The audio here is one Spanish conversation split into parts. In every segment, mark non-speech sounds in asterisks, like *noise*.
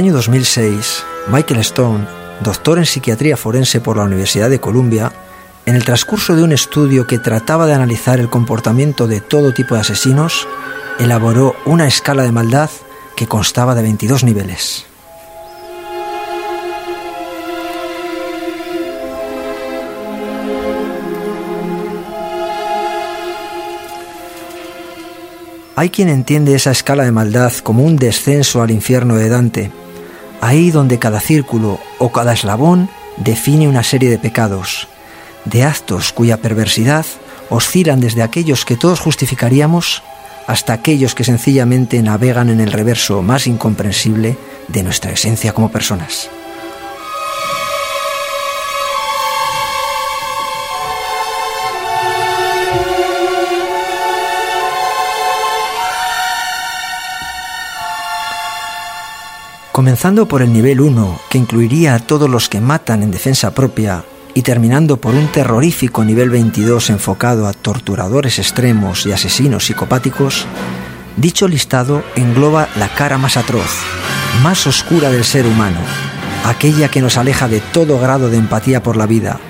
Año 2006, Michael Stone, doctor en psiquiatría forense por la Universidad de Columbia, en el transcurso de un estudio que trataba de analizar el comportamiento de todo tipo de asesinos, elaboró una escala de maldad que constaba de 22 niveles. Hay quien entiende esa escala de maldad como un descenso al infierno de Dante, ahí donde cada círculo o cada eslabón define una serie de pecados, de actos cuya perversidad oscilan desde aquellos que todos justificaríamos hasta aquellos que sencillamente navegan en el reverso más incomprensible de nuestra esencia como personas. Comenzando por el nivel 1, que incluiría a todos los que matan en defensa propia, y terminando por un terrorífico nivel 22 enfocado a torturadores extremos y asesinos psicopáticos, dicho listado engloba la cara más atroz, más oscura del ser humano, aquella que nos aleja de todo grado de empatía por la vida,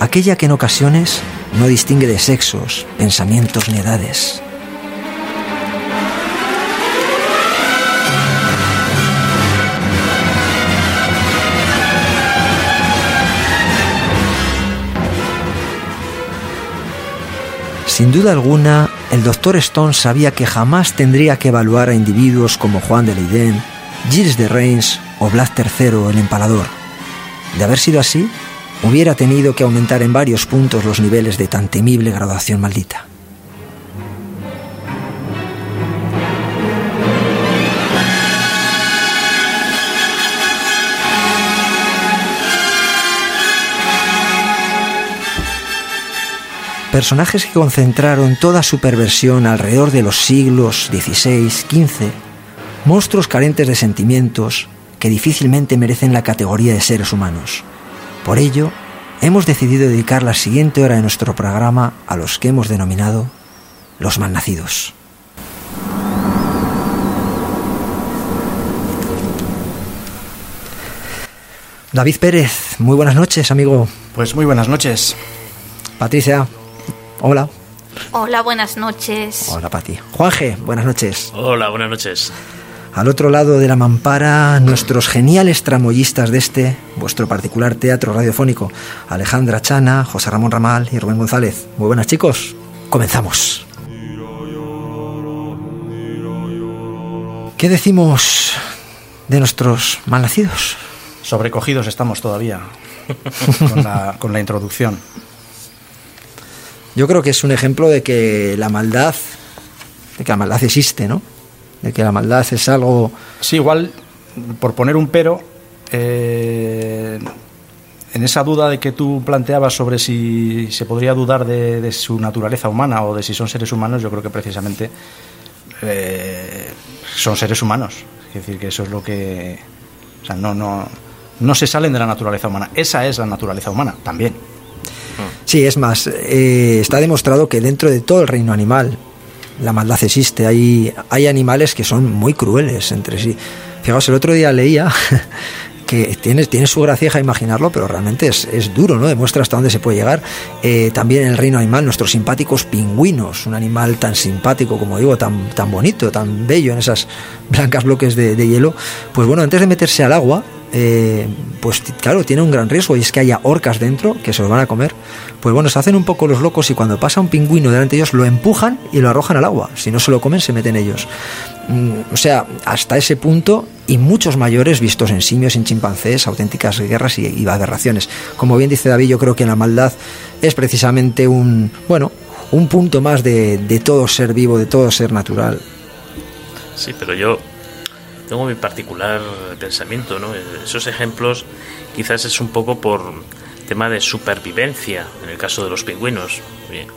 aquella que en ocasiones no distingue de sexos, pensamientos ni edades. Sin duda alguna, el doctor Stone sabía que jamás tendría que evaluar a individuos como Juan de Leiden, Gilles de Reims o Blas III el empalador. De haber sido así, hubiera tenido que aumentar en varios puntos los niveles de tan temible graduación maldita. Personajes que concentraron toda su perversión alrededor de los siglos XVI, XV, monstruos carentes de sentimientos que difícilmente merecen la categoría de seres humanos. Por ello, hemos decidido dedicar la siguiente hora de nuestro programa a los que hemos denominado los malnacidos. David Pérez, muy buenas noches, amigo. Pues muy buenas noches. Patricia, Hola. Hola, buenas noches. Hola, Pati. Juanje, buenas noches. Hola, buenas noches. Al otro lado de la mampara, nuestros geniales tramoyistas de este, vuestro particular teatro radiofónico, Alejandra Chana, José Ramón Ramal y Rubén González. Muy buenas, chicos. Comenzamos. ¿Qué decimos de nuestros malnacidos? Sobrecogidos estamos todavía *laughs* con la, con la introducción. Yo creo que es un ejemplo de que la maldad, de que la maldad existe, ¿no? De que la maldad es algo... Sí, igual, por poner un pero, eh, en esa duda de que tú planteabas sobre si se podría dudar de, su naturaleza humana o de si son seres humanos, yo creo que precisamente eh, son seres humanos. Es decir, que eso es lo que... O sea, no, no, no se salen de la naturaleza humana. Esa es la naturaleza humana también. Sí, es más, eh, está demostrado que dentro de todo el reino animal la maldad existe. Hay, hay animales que son muy crueles entre sí. Fijaos, el otro día leía *laughs* que tiene, tiene su gracia a imaginarlo, pero realmente es, es, duro, ¿no? Demuestra hasta dónde se puede llegar. Eh, también en el reino animal, nuestros simpáticos pingüinos, un animal tan simpático, como digo, tan, tan bonito, tan bello en esas blancas bloques de, de hielo, pues bueno, antes de meterse al agua, eh, pues claro, tiene un gran riesgo y es que haya orcas dentro que se los van a comer. Pues bueno, se hacen un poco los locos y cuando pasa un pingüino delante de ellos lo empujan y lo arrojan al agua. Si no se lo comen, se meten ellos. Mm, o sea, hasta ese punto y muchos mayores vistos en simios, en chimpancés, auténticas guerras y, y aberraciones. Como bien dice David, yo creo que la maldad es precisamente un, bueno, un punto más de, de todo ser vivo, de todo ser natural. Sí, pero yo tengo mi particular pensamiento, ¿no? Esos ejemplos quizás es un poco por tema de supervivencia, en el caso de los pingüinos, bien,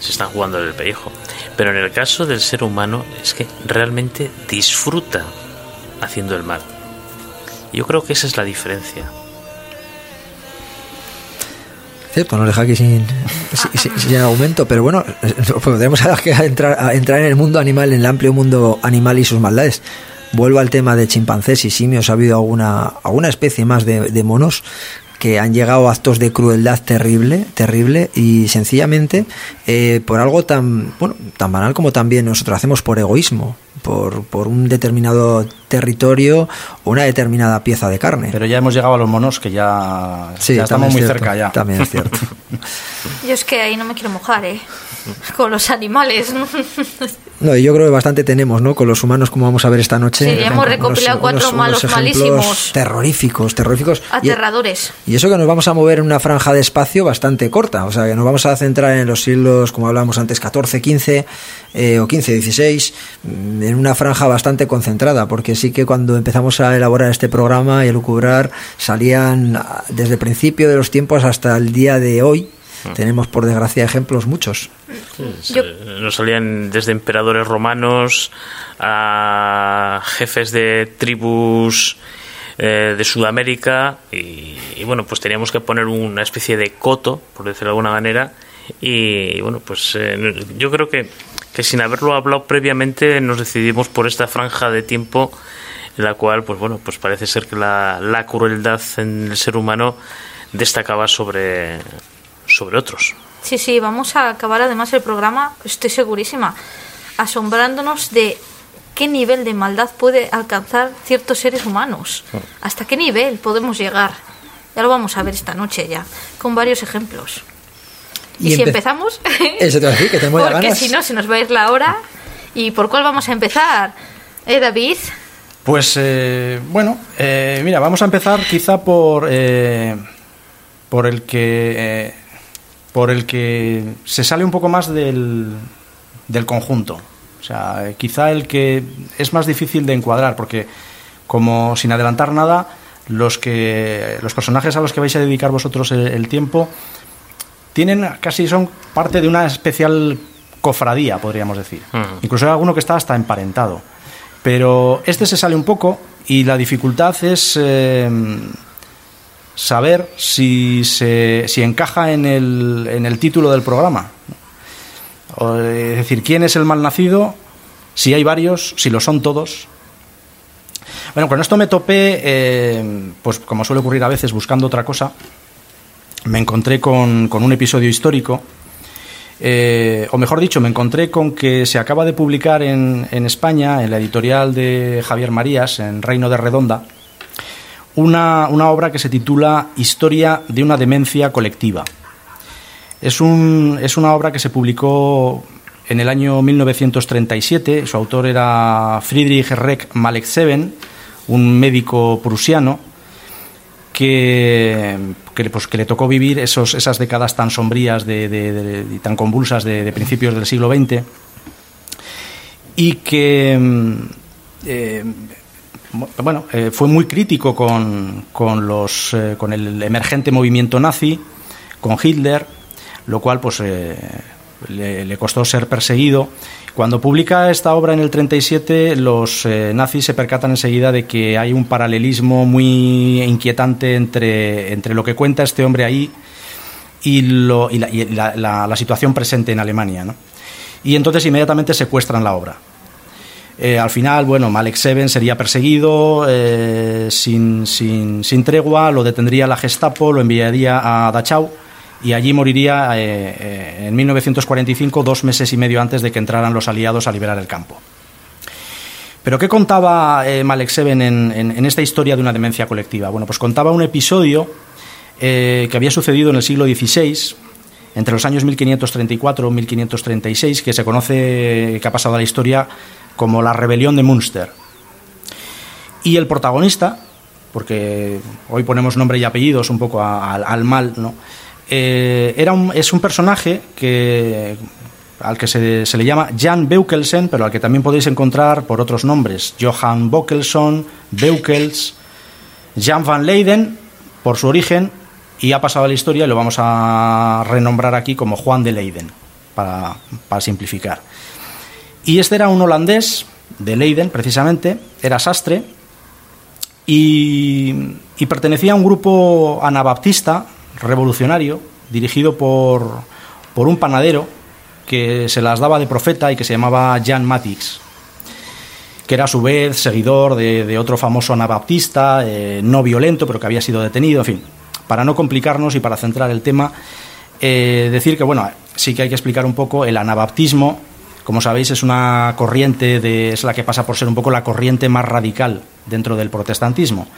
se están jugando el pellejo. Pero en el caso del ser humano es que realmente disfruta haciendo el mal. Yo creo que esa es la diferencia. Cierto, nos deja aquí sin, sin, sin, argumento, pero bueno, podemos *laughs* entrar, entrar en el mundo animal, en el amplio mundo animal y sus maldades. Vuelvo al tema de chimpancés y simios, ha habido alguna, alguna especie más de, de monos que han llegado a actos de crueldad terrible, terrible y sencillamente eh, por algo tan bueno, tan banal como también nosotros hacemos por egoísmo, por, por un determinado territorio o una determinada pieza de carne. Pero ya hemos llegado a los monos que ya, Sí, ya estamos es muy cierto, cerca ya. También es cierto. *laughs* Yo es que ahí no me quiero mojar, ¿eh? *laughs* Con los animales. No, y yo creo que bastante tenemos, ¿no? Con los humanos, como vamos a ver esta noche. Sí, hemos recopilado cuatro malos malísimos. Terroríficos, terroríficos. Y- Aterradores. Y eso que nos vamos a mover en una franja de espacio bastante corta, o sea que nos vamos a centrar en los siglos, como hablábamos antes, 14, 15 eh, o 15, 16, mm, en una franja bastante concentrada, porque sí que cuando empezamos a elaborar este programa y a lucubrar, salían ah, desde el principio de los tiempos hasta el día de hoy. Tenemos, por desgracia, ejemplos muchos. Yo- Nos salían desde emperadores romanos a jefes de tribus eh, de Sudamérica y, y, bueno, pues teníamos que poner una especie de coto, por decirlo de alguna manera, y bueno, pues eh, yo creo que, que sin haberlo hablado previamente nos decidimos por esta franja de tiempo en la cual, pues bueno, pues parece ser que la, la crueldad en el ser humano destacaba sobre, sobre otros. Sí, sí, vamos a acabar además el programa, estoy segurísima, asombrándonos de qué nivel de maldad puede alcanzar ciertos seres humanos. ¿Hasta qué nivel podemos llegar? Ya lo vamos a ver esta noche ya, con varios ejemplos. ¿Y, si empe- empezamos? *laughs* Eso te iba a decir, que *laughs* Porque ganas. si no, se nos va a ir la hora. ¿Y por cuál vamos a empezar? ¿Eh, David? Pues eh, bueno, eh, mira, vamos a empezar quizá por eh, por el que eh, por el que se sale un poco más del, del conjunto. O sea, quizá el que es más difícil de encuadrar, porque como sin adelantar nada, los que los personajes a los que vais a dedicar vosotros el, el tiempo tienen casi son parte de una especial cofradía, podríamos decir. Incluso hay alguno que está hasta emparentado. Pero este se sale un poco y la dificultad es eh, saber si, se, si encaja en el, en el título del programa. O, es decir, quién es el malnacido, si hay varios, si lo son todos. Bueno, con esto me topé, eh, pues como suele ocurrir a veces, buscando otra cosa. Me encontré con, con un episodio histórico eh, o mejor dicho, me encontré con que se acaba de publicar en, en España, en la editorial de Javier Marías, en Reino de Redonda, una, una obra que se titula Historia de una demencia colectiva. Es, un, es una obra que se publicó en el año 1937. Su autor era Friedrich Reck Malexeben, un médico prusiano que, que, pues, que le tocó vivir esos, esas décadas tan sombrías de, de- y tan convulsas de, de principios del siglo XX y que mm, eh, bueno, eh, fue muy crítico con, con, los, eh, con el emergente movimiento nazi, con Hitler, lo cual pues, eh, le, costó ser perseguido. Cuando publica esta obra en el 37, los nazis se percatan enseguida de que hay un paralelismo muy inquietante entre, entre lo que cuenta este hombre ahí y, la- la situación presente en Alemania. ¿no? Y entonces inmediatamente secuestran la obra. Eh, al final, bueno, Malek Seven sería perseguido eh, sin, sin, sin tregua, lo detendría la Gestapo, lo enviaría a Dachau y allí moriría eh, en 1945, dos meses y medio antes de que entraran los aliados a liberar el campo. Pero ¿qué contaba Malek Seven en, en- en esta historia de una demencia colectiva? Bueno, pues contaba un episodio que había sucedido en el siglo XVI, entre los años 1534 y 1536, que se conoce, que ha pasado a la historia como la rebelión de Münster. Y el protagonista, porque hoy ponemos nombre y apellidos un poco al, al mal, ¿no? Eh, era un, es un personaje que, al que se, le llama Jan Beukelsen, pero al que también podéis encontrar por otros nombres, Johan Beukelson, Beukels, Jan van Leyden, por su origen, y ha pasado a la historia y lo vamos a renombrar aquí como Juan de Leyden, para, simplificar. Y este era un holandés, de Leiden precisamente, era sastre, y, y pertenecía a un grupo anabaptista revolucionario dirigido por, por un panadero que se las daba de profeta y que se llamaba Jan Matix. que era a su vez seguidor de, otro famoso anabaptista, eh, no violento, pero que había sido detenido, en fin. Para no complicarnos y para centrar el tema, eh, decir que, bueno, sí que hay que explicar un poco el anabaptismo. Como sabéis, es una corriente, de, es la que pasa por ser un poco la corriente más radical dentro del protestantismo.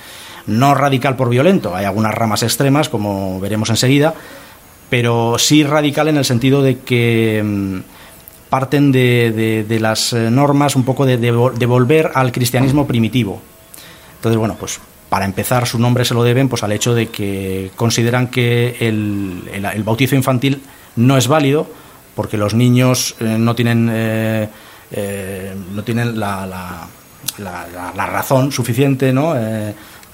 No radical por violento, hay algunas ramas extremas, como veremos enseguida, pero sí radical en el sentido de que mm, parten de, las eh, normas un poco de, volver al cristianismo primitivo. Entonces, bueno, pues para empezar su nombre se lo deben pues al hecho de que consideran que el, bautizo infantil no es válido porque los niños eh, no tienen eh, no tienen la, la, razón suficiente ¿no?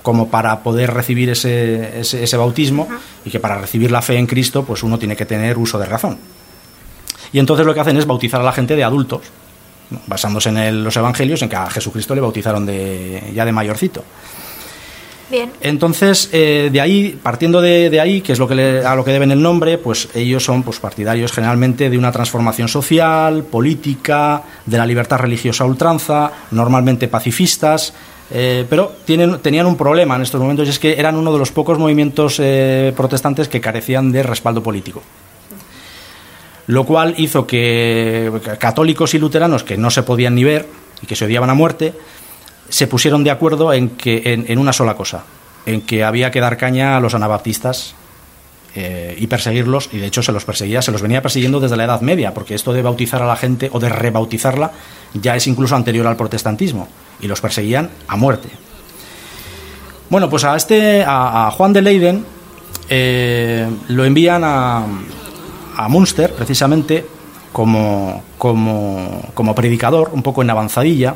como para poder recibir ese, ese, bautismo y que para recibir la fe en Cristo pues uno tiene que tener uso de razón. Y entonces lo que hacen es bautizar a la gente de adultos, basándose en los evangelios en que a Jesucristo le bautizaron de, ya de mayorcito. Entonces, eh, de ahí, partiendo de, ahí, que es lo que a lo que deben el nombre, pues ellos son pues, partidarios generalmente de una transformación social, política, de la libertad religiosa a ultranza, normalmente pacifistas, eh, pero tienen, tenían un problema en estos momentos y es que eran uno de los pocos movimientos eh, protestantes que carecían de respaldo político. Lo cual hizo que católicos y luteranos que no se podían ni ver y que se odiaban a muerte, se pusieron de acuerdo en, que, en, una sola cosa, en que había que dar caña a los anabaptistas eh, y perseguirlos, y de hecho se los perseguía, se los venía persiguiendo desde la Edad Media, porque esto de bautizar a la gente o de rebautizarla ya es incluso anterior al protestantismo y los perseguían a muerte. Bueno, pues a este, a, Juan de Leiden, eh, lo envían a, a Munster, precisamente, como, como, como, predicador, un poco en avanzadilla,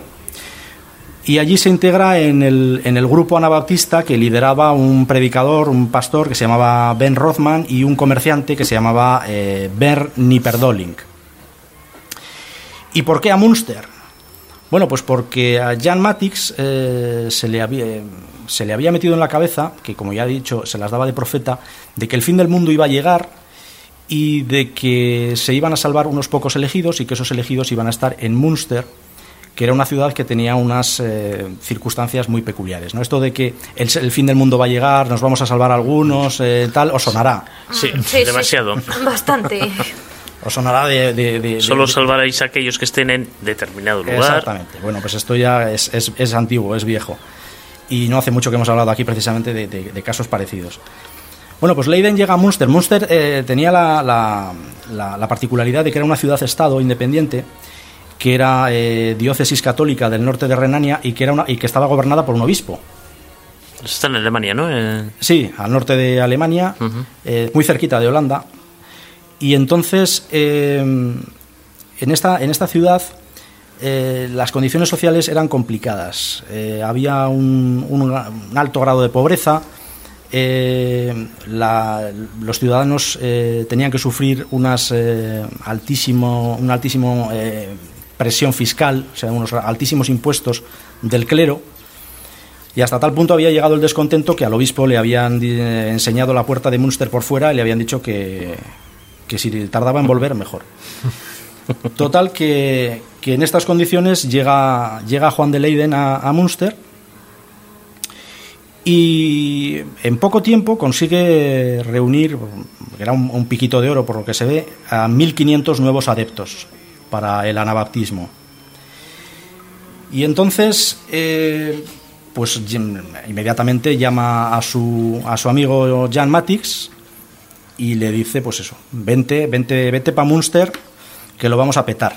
y allí se integra en el, en el grupo anabaptista que lideraba un predicador, un pastor que se llamaba Ben Rothman y un comerciante que se llamaba eh, Ber Nipperdolink. ¿Y por qué a Munster? Bueno, pues porque a Jan Matix eh, se, le había, se le había metido en la cabeza, que como ya he dicho, se las daba de profeta, de que el fin del mundo iba a llegar y de que se iban a salvar unos pocos elegidos y que esos elegidos iban a estar en Munster, que era una ciudad que tenía unas eh, circunstancias muy peculiares. ¿no? Esto de que el, fin del mundo va a llegar, nos vamos a salvar algunos, eh, tal, os sonará. Sí, demasiado. bastante. *laughs* Os sonará de... Solo salvaréis a aquellos que estén en determinado lugar. Exactamente. Bueno, pues esto ya es, es, antiguo, es viejo. Y no hace mucho que hemos hablado aquí precisamente de, casos parecidos. Bueno, pues Leiden llega a Munster. Munster eh, tenía la, la, particularidad de que era una ciudad-estado independiente, que era eh, diócesis católica del norte de Renania y que, era una, y que estaba gobernada por un obispo. Está en Alemania, ¿no? Sí, al norte de Alemania, eh, muy cerquita de Holanda. Y entonces, eh, en, esta, en esta ciudad, eh, las condiciones sociales eran complicadas. Eh, había un, alto grado de pobreza. los ciudadanos tenían que sufrir unas altísimo, una altísimo presión fiscal, o sea, unos altísimos impuestos del clero. Y hasta tal punto había llegado el descontento que al obispo le habían enseñado la puerta de Münster por fuera y le habían dicho que, que si tardaba en volver, mejor. Total, que, en estas condiciones llega, llega Juan de Leiden a, a Munster y en poco tiempo consigue reunir, era un, piquito de oro por lo que se ve, a 1.500 nuevos adeptos para el anabaptismo. Y entonces, eh, pues inmediatamente llama a su, a su amigo Jan Matix, y le dice, pues eso, vente, vente, vete para Munster, que lo vamos a petar.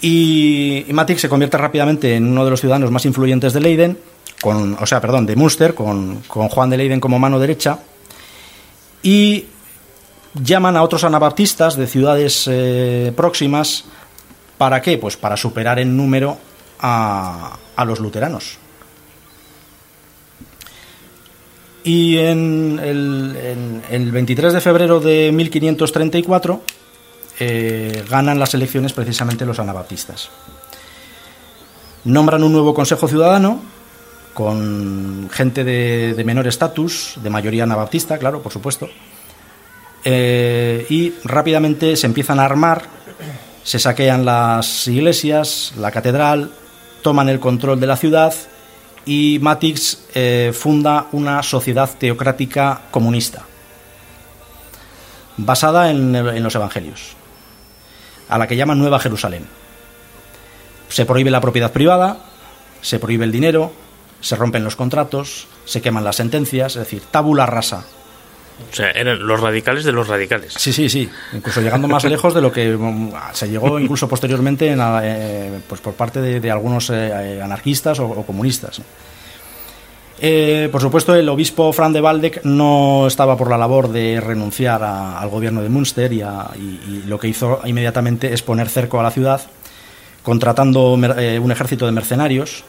Y, y se convierte rápidamente en uno de los ciudadanos más influyentes de Leiden, con, o sea, perdón, de Munster, con, Juan de Leiden como mano derecha, y llaman a otros anabaptistas de ciudades eh, próximas, ¿para qué? Pues para superar en número a, a los luteranos. Y en el, 23 de febrero de 1534 eh, ganan las elecciones precisamente los anabaptistas. Nombran un nuevo Consejo Ciudadano con gente de, menor estatus, de mayoría anabaptista, claro, por supuesto. Eh, y rápidamente se empiezan a armar, se saquean las iglesias, la catedral, toman el control de la ciudad y Matix eh, funda una sociedad teocrática comunista basada en, en los evangelios, a la que llaman Nueva Jerusalén. Se prohíbe la propiedad privada, se prohíbe el dinero, se rompen los contratos, se queman las sentencias, es decir, tabula rasa. O sea, eran los radicales de los radicales. Sí, sí, sí. Incluso llegando más *laughs* lejos de lo que mm, se llegó incluso posteriormente en la- eh, pues por parte de, de algunos eh, anarquistas o, o comunistas. Eh, por supuesto, el obispo Fran de Waldeck no estaba por la labor de renunciar a- al gobierno de Münster y, a- y- y lo que hizo inmediatamente es poner cerco a la ciudad, contratando mer- eh, un ejército de mercenarios.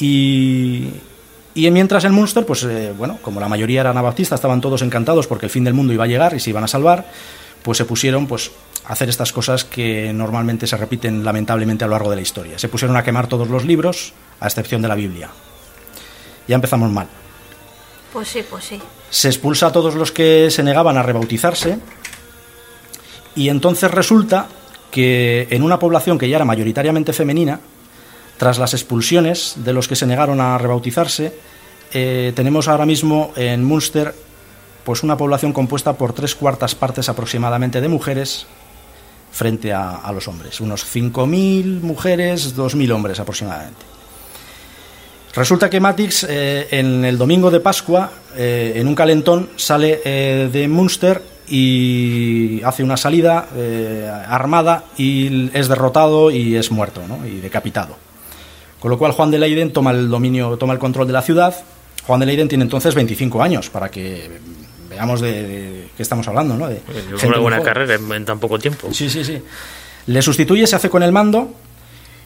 Y, y mientras en Münster, pues eh, bueno, como la mayoría eran anabaptistas, estaban todos encantados porque el fin del mundo iba a llegar y se iban a salvar, pues se pusieron pues, a hacer estas cosas que normalmente se repiten lamentablemente a lo largo de la historia. Se pusieron a quemar todos los libros, a excepción de la Biblia. Ya empezamos mal. Pues sí, pues sí. Se expulsa a todos los que se negaban a rebautizarse y entonces resulta que en una población que ya era mayoritariamente femenina, tras las expulsiones de los que se negaron a rebautizarse, eh, tenemos ahora mismo en Münster pues una población compuesta por tres cuartas partes aproximadamente de mujeres frente a, los hombres. Unos 5.000 mujeres, 2.000 hombres aproximadamente. Resulta que Matix eh, en el domingo de Pascua, eh, en un calentón, sale de Münster y hace una salida armada y es derrotado y es muerto ¿no? y decapitado. Con lo cual Juan de Leyden toma el dominio, toma el control de la ciudad. Juan de Leyden tiene entonces 25 años para que veamos de, de qué estamos hablando, ¿no? De Es gente una buena carrera en, en tan poco tiempo. Sí, sí, sí. Le sustituye, se hace con el mando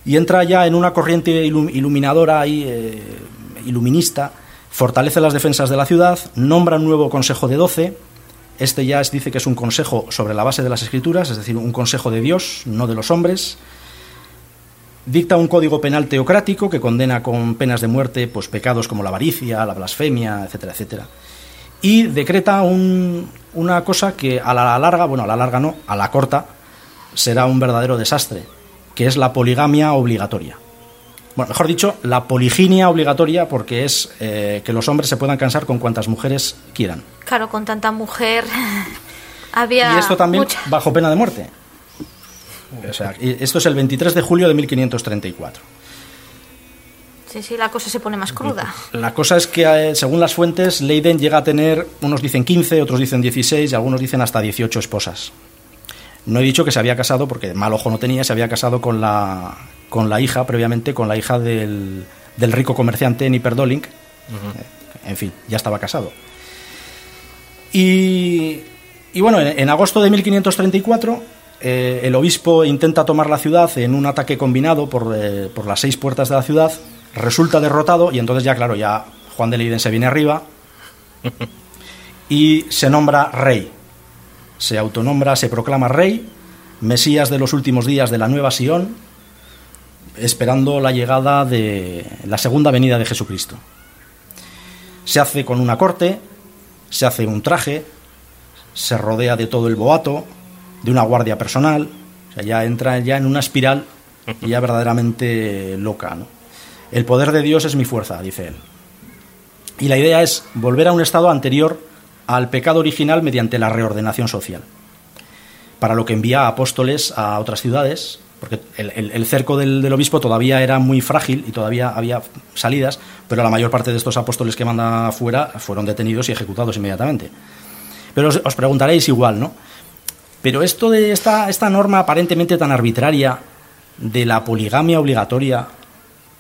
y entra ya en una corriente ilum- iluminadora y eh, iluminista, fortalece las defensas de la ciudad, nombra un nuevo consejo de doce. Este ya es- dice que es un consejo sobre la base de las escrituras, es decir, un consejo de Dios, no de los hombres. Dicta un código penal teocrático que condena con penas de muerte pues, pecados como la avaricia, la blasfemia, etcétera, etcétera. Y decreta un- una cosa que a la larga, bueno, a la larga no, a la corta, será un verdadero desastre, que es la poligamia obligatoria. Bueno, mejor dicho, la poliginia obligatoria porque es eh, que los hombres se puedan casar con cuantas mujeres quieran. Claro, con tanta mujer *laughs* había y esto también mucha- bajo pena de muerte. O sea, y esto es el 23 de julio de 1534. Sí, sí, la cosa se pone más cruda. La cosa es que, eh, según las fuentes, Leiden llega a tener, unos dicen 15, otros dicen 16 y algunos dicen hasta 18 esposas. No he dicho que se había casado, porque mal ojo no tenía, se había casado con la, con la hija, previamente, con la hija del, del rico comerciante Nipper Dolink. Eh, En fin, ya estaba casado. Y, y bueno, en, en agosto de 1534, eh, el obispo intenta tomar la ciudad en un ataque combinado por, eh, por las seis puertas de la ciudad, resulta derrotado y entonces ya, claro, ya Juan de Leiden se viene arriba y se nombra rey. Se autonombra, se proclama rey, Mesías de los últimos días de la nueva Sion, esperando la llegada de la segunda venida de Jesucristo. Se hace con una corte, se hace un traje, se rodea de todo el boato, de una guardia personal, o sea, ya entra ya en una espiral ya verdaderamente loca. El poder de Dios es mi fuerza, dice él. Y la idea es volver a un estado anterior al pecado original mediante la reordenación social. Para lo que envía a apóstoles a otras ciudades, porque el, cerco del, obispo todavía era muy frágil y todavía había salidas, pero la mayor parte de estos apóstoles que manda fuera fueron detenidos y ejecutados inmediatamente. Pero os preguntaréis igual, ¿no? Pero esto de esta, esta norma aparentemente tan arbitraria de la poligamia obligatoria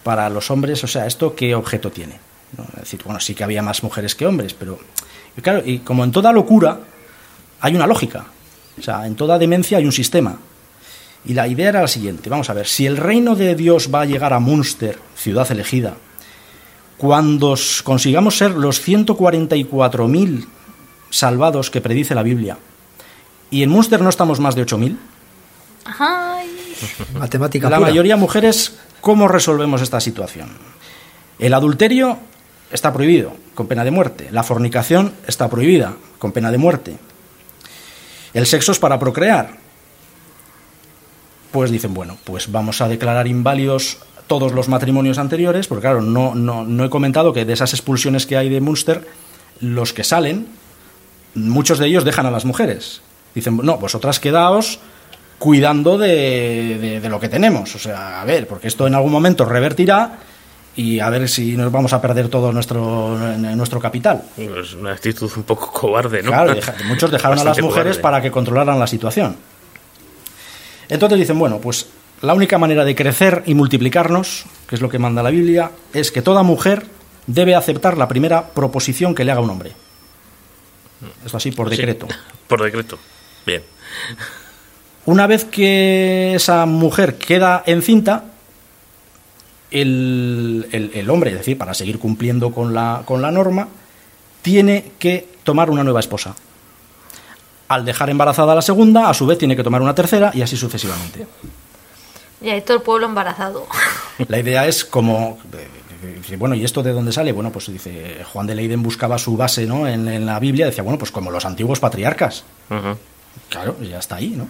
para los hombres, o sea, ¿esto qué objeto tiene? ¿No? Es decir, bueno, sí que había más mujeres que hombres, pero y claro, y como en toda locura hay una lógica, o sea, en toda demencia hay un sistema. Y la idea era la siguiente, vamos a ver, si el reino de Dios va a llegar a Münster, ciudad elegida, cuando consigamos ser los 144.000 salvados que predice la Biblia, y en Münster no estamos más de 8.000, Ay, *laughs* Matemática la pura. mayoría mujeres, ¿cómo resolvemos esta situación? El adulterio está prohibido, con pena de muerte. La fornicación está prohibida, con pena de muerte. El sexo es para procrear. Pues dicen, bueno, pues vamos a declarar inválidos todos los matrimonios anteriores, porque claro, no, no, no he comentado que de esas expulsiones que hay de Munster, los que salen, muchos de ellos dejan a las mujeres. Dicen, no, vosotras quedaos cuidando de, de- de lo que tenemos. O sea, a ver, porque esto en algún momento revertirá y a ver si nos vamos a perder todo nuestro, nuestro capital. Es una actitud un poco cobarde, ¿no? Claro, deja- muchos dejaron a las mujeres cobarde. para que controlaran la situación. Entonces dicen, bueno, pues la única manera de crecer y multiplicarnos, que es lo que manda la Biblia, es que toda mujer debe aceptar la primera proposición que le haga un hombre. Esto así por Sí, decreto. *laughs* por decreto. Bien. Una vez que esa mujer queda encinta, el, el- el hombre, es decir, para seguir cumpliendo con la, con la norma, tiene que tomar una nueva esposa. Al dejar embarazada a la segunda, a su vez tiene que tomar una tercera y así sucesivamente. Y ahí todo el pueblo embarazado. *laughs* La idea es como... eh, Bueno, ¿y esto de dónde sale? Bueno, pues dice, Juan de Leiden buscaba su base ¿no? en, en la Biblia, decía, bueno, pues como los antiguos patriarcas. Ujú. Claro, ya está ahí, ¿no?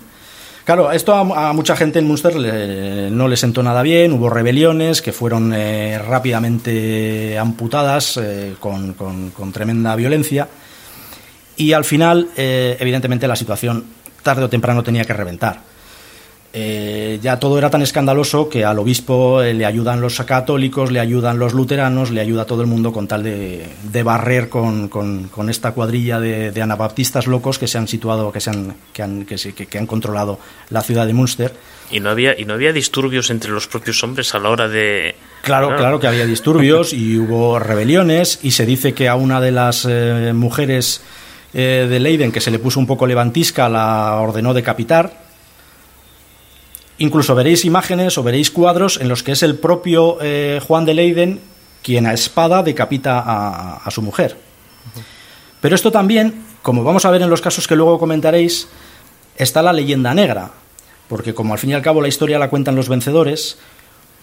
Claro, esto a, mucha gente en Munster le- no le sentó nada bien, hubo rebeliones que fueron eh, rápidamente amputadas eh, con, con- con tremenda violencia y al final, eh, evidentemente, la situación tarde o temprano tenía que reventar. Eh, ya todo era tan escandaloso que al obispo eh, le ayudan los católicos, le ayudan los luteranos, le ayuda todo el mundo con tal de, de barrer con, con- con esta cuadrilla de, de anabaptistas locos que se han situado, que, se han, que, han, que, se- que- que han controlado la ciudad de Münster. Y no había y no había disturbios entre los propios hombres a la hora de Claro, claro que había disturbios y hubo rebeliones y se dice que a una de las eh, mujeres eh, de Leiden que se le puso un poco levantisca la ordenó decapitar. Incluso veréis imágenes o veréis cuadros en los que es el propio eh, Juan de Leiden quien a espada decapita a, su mujer. Pero esto también, como vamos a ver en los casos que luego comentaréis, está la leyenda negra, porque como al fin y al cabo la historia la cuentan los vencedores,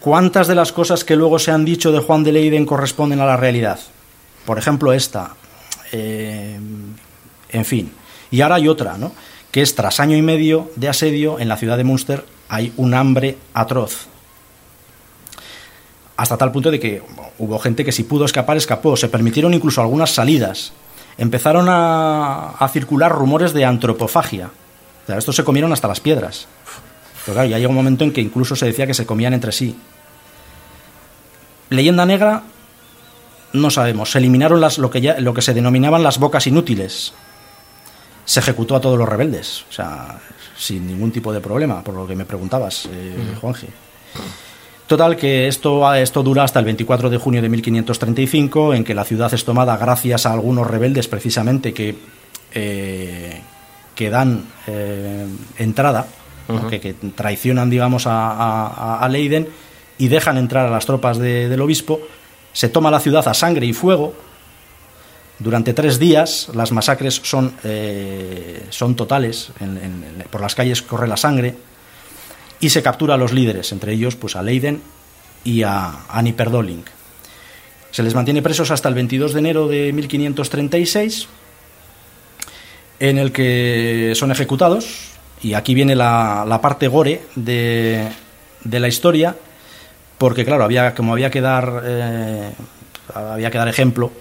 ¿cuántas de las cosas que luego se han dicho de Juan de Leiden corresponden a la realidad? Por ejemplo, esta. eh, en fin. Y ahora hay otra, ¿no? Que es tras año y medio de asedio en la ciudad de Münster hay un hambre atroz. Hasta tal punto de que hubo gente que si pudo escapar, escapó. Se permitieron incluso algunas salidas. Empezaron a, circular rumores de antropofagia. O sea, estos se comieron hasta las piedras. Pero claro, ya llegó un momento en que incluso se decía que se comían entre sí. Leyenda negra, no sabemos. Se eliminaron las, lo, que ya, lo que se denominaban las bocas inútiles. Se ejecutó a todos los rebeldes. O sea, sin ningún tipo de problema, por lo que me preguntabas, eh, Juanji. Total, que esto, esto dura hasta el 24 de junio de 1535, en que la ciudad es tomada gracias a algunos rebeldes, precisamente, que, eh, que dan eh, entrada, que, que traicionan, digamos, a, a- a Leiden y dejan entrar a las tropas de- del obispo. Se toma la ciudad a sangre y fuego. Durante tres días las masacres son, eh, son totales, en- por las calles corre la sangre y se captura a los líderes, entre ellos pues a Leiden y a Annie Perdolink. Se les mantiene presos hasta el 22 de enero de 1536, en el que son ejecutados, y aquí viene la, la parte gore de, de la historia, porque claro, había, como había que dar, eh, había que dar ejemplo,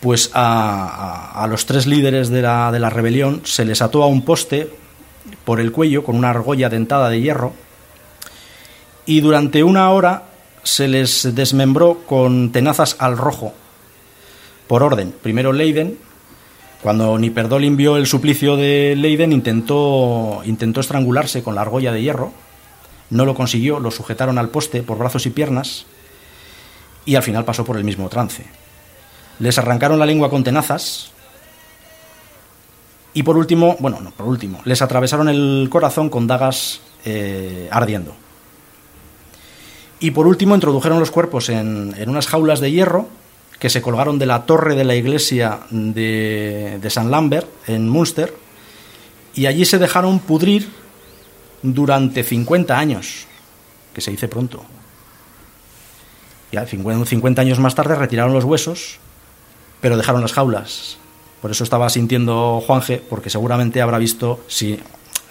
pues a, los tres líderes de la, de la rebelión se les ató a un poste por el cuello con una argolla dentada de hierro y durante una hora se les desmembró con tenazas al rojo por orden. Primero Leiden, cuando Niperdolin vio el suplicio de Leiden intentó, intentó estrangularse con la argolla de hierro, no lo consiguió, lo sujetaron al poste por brazos y piernas y al final pasó por el mismo trance. Les arrancaron la lengua con tenazas y por último, bueno, no, por último, les atravesaron el corazón con dagas eh, ardiendo. Y por último, introdujeron los cuerpos en, en unas jaulas de hierro que se colgaron de la torre de la iglesia de, de San Lambert, en Münster, y allí se dejaron pudrir durante 50 años, que se dice pronto. Ya 50 50 años más tarde retiraron los huesos, pero dejaron las jaulas. Por eso estaba sintiendo Juanje, porque seguramente habrá visto, si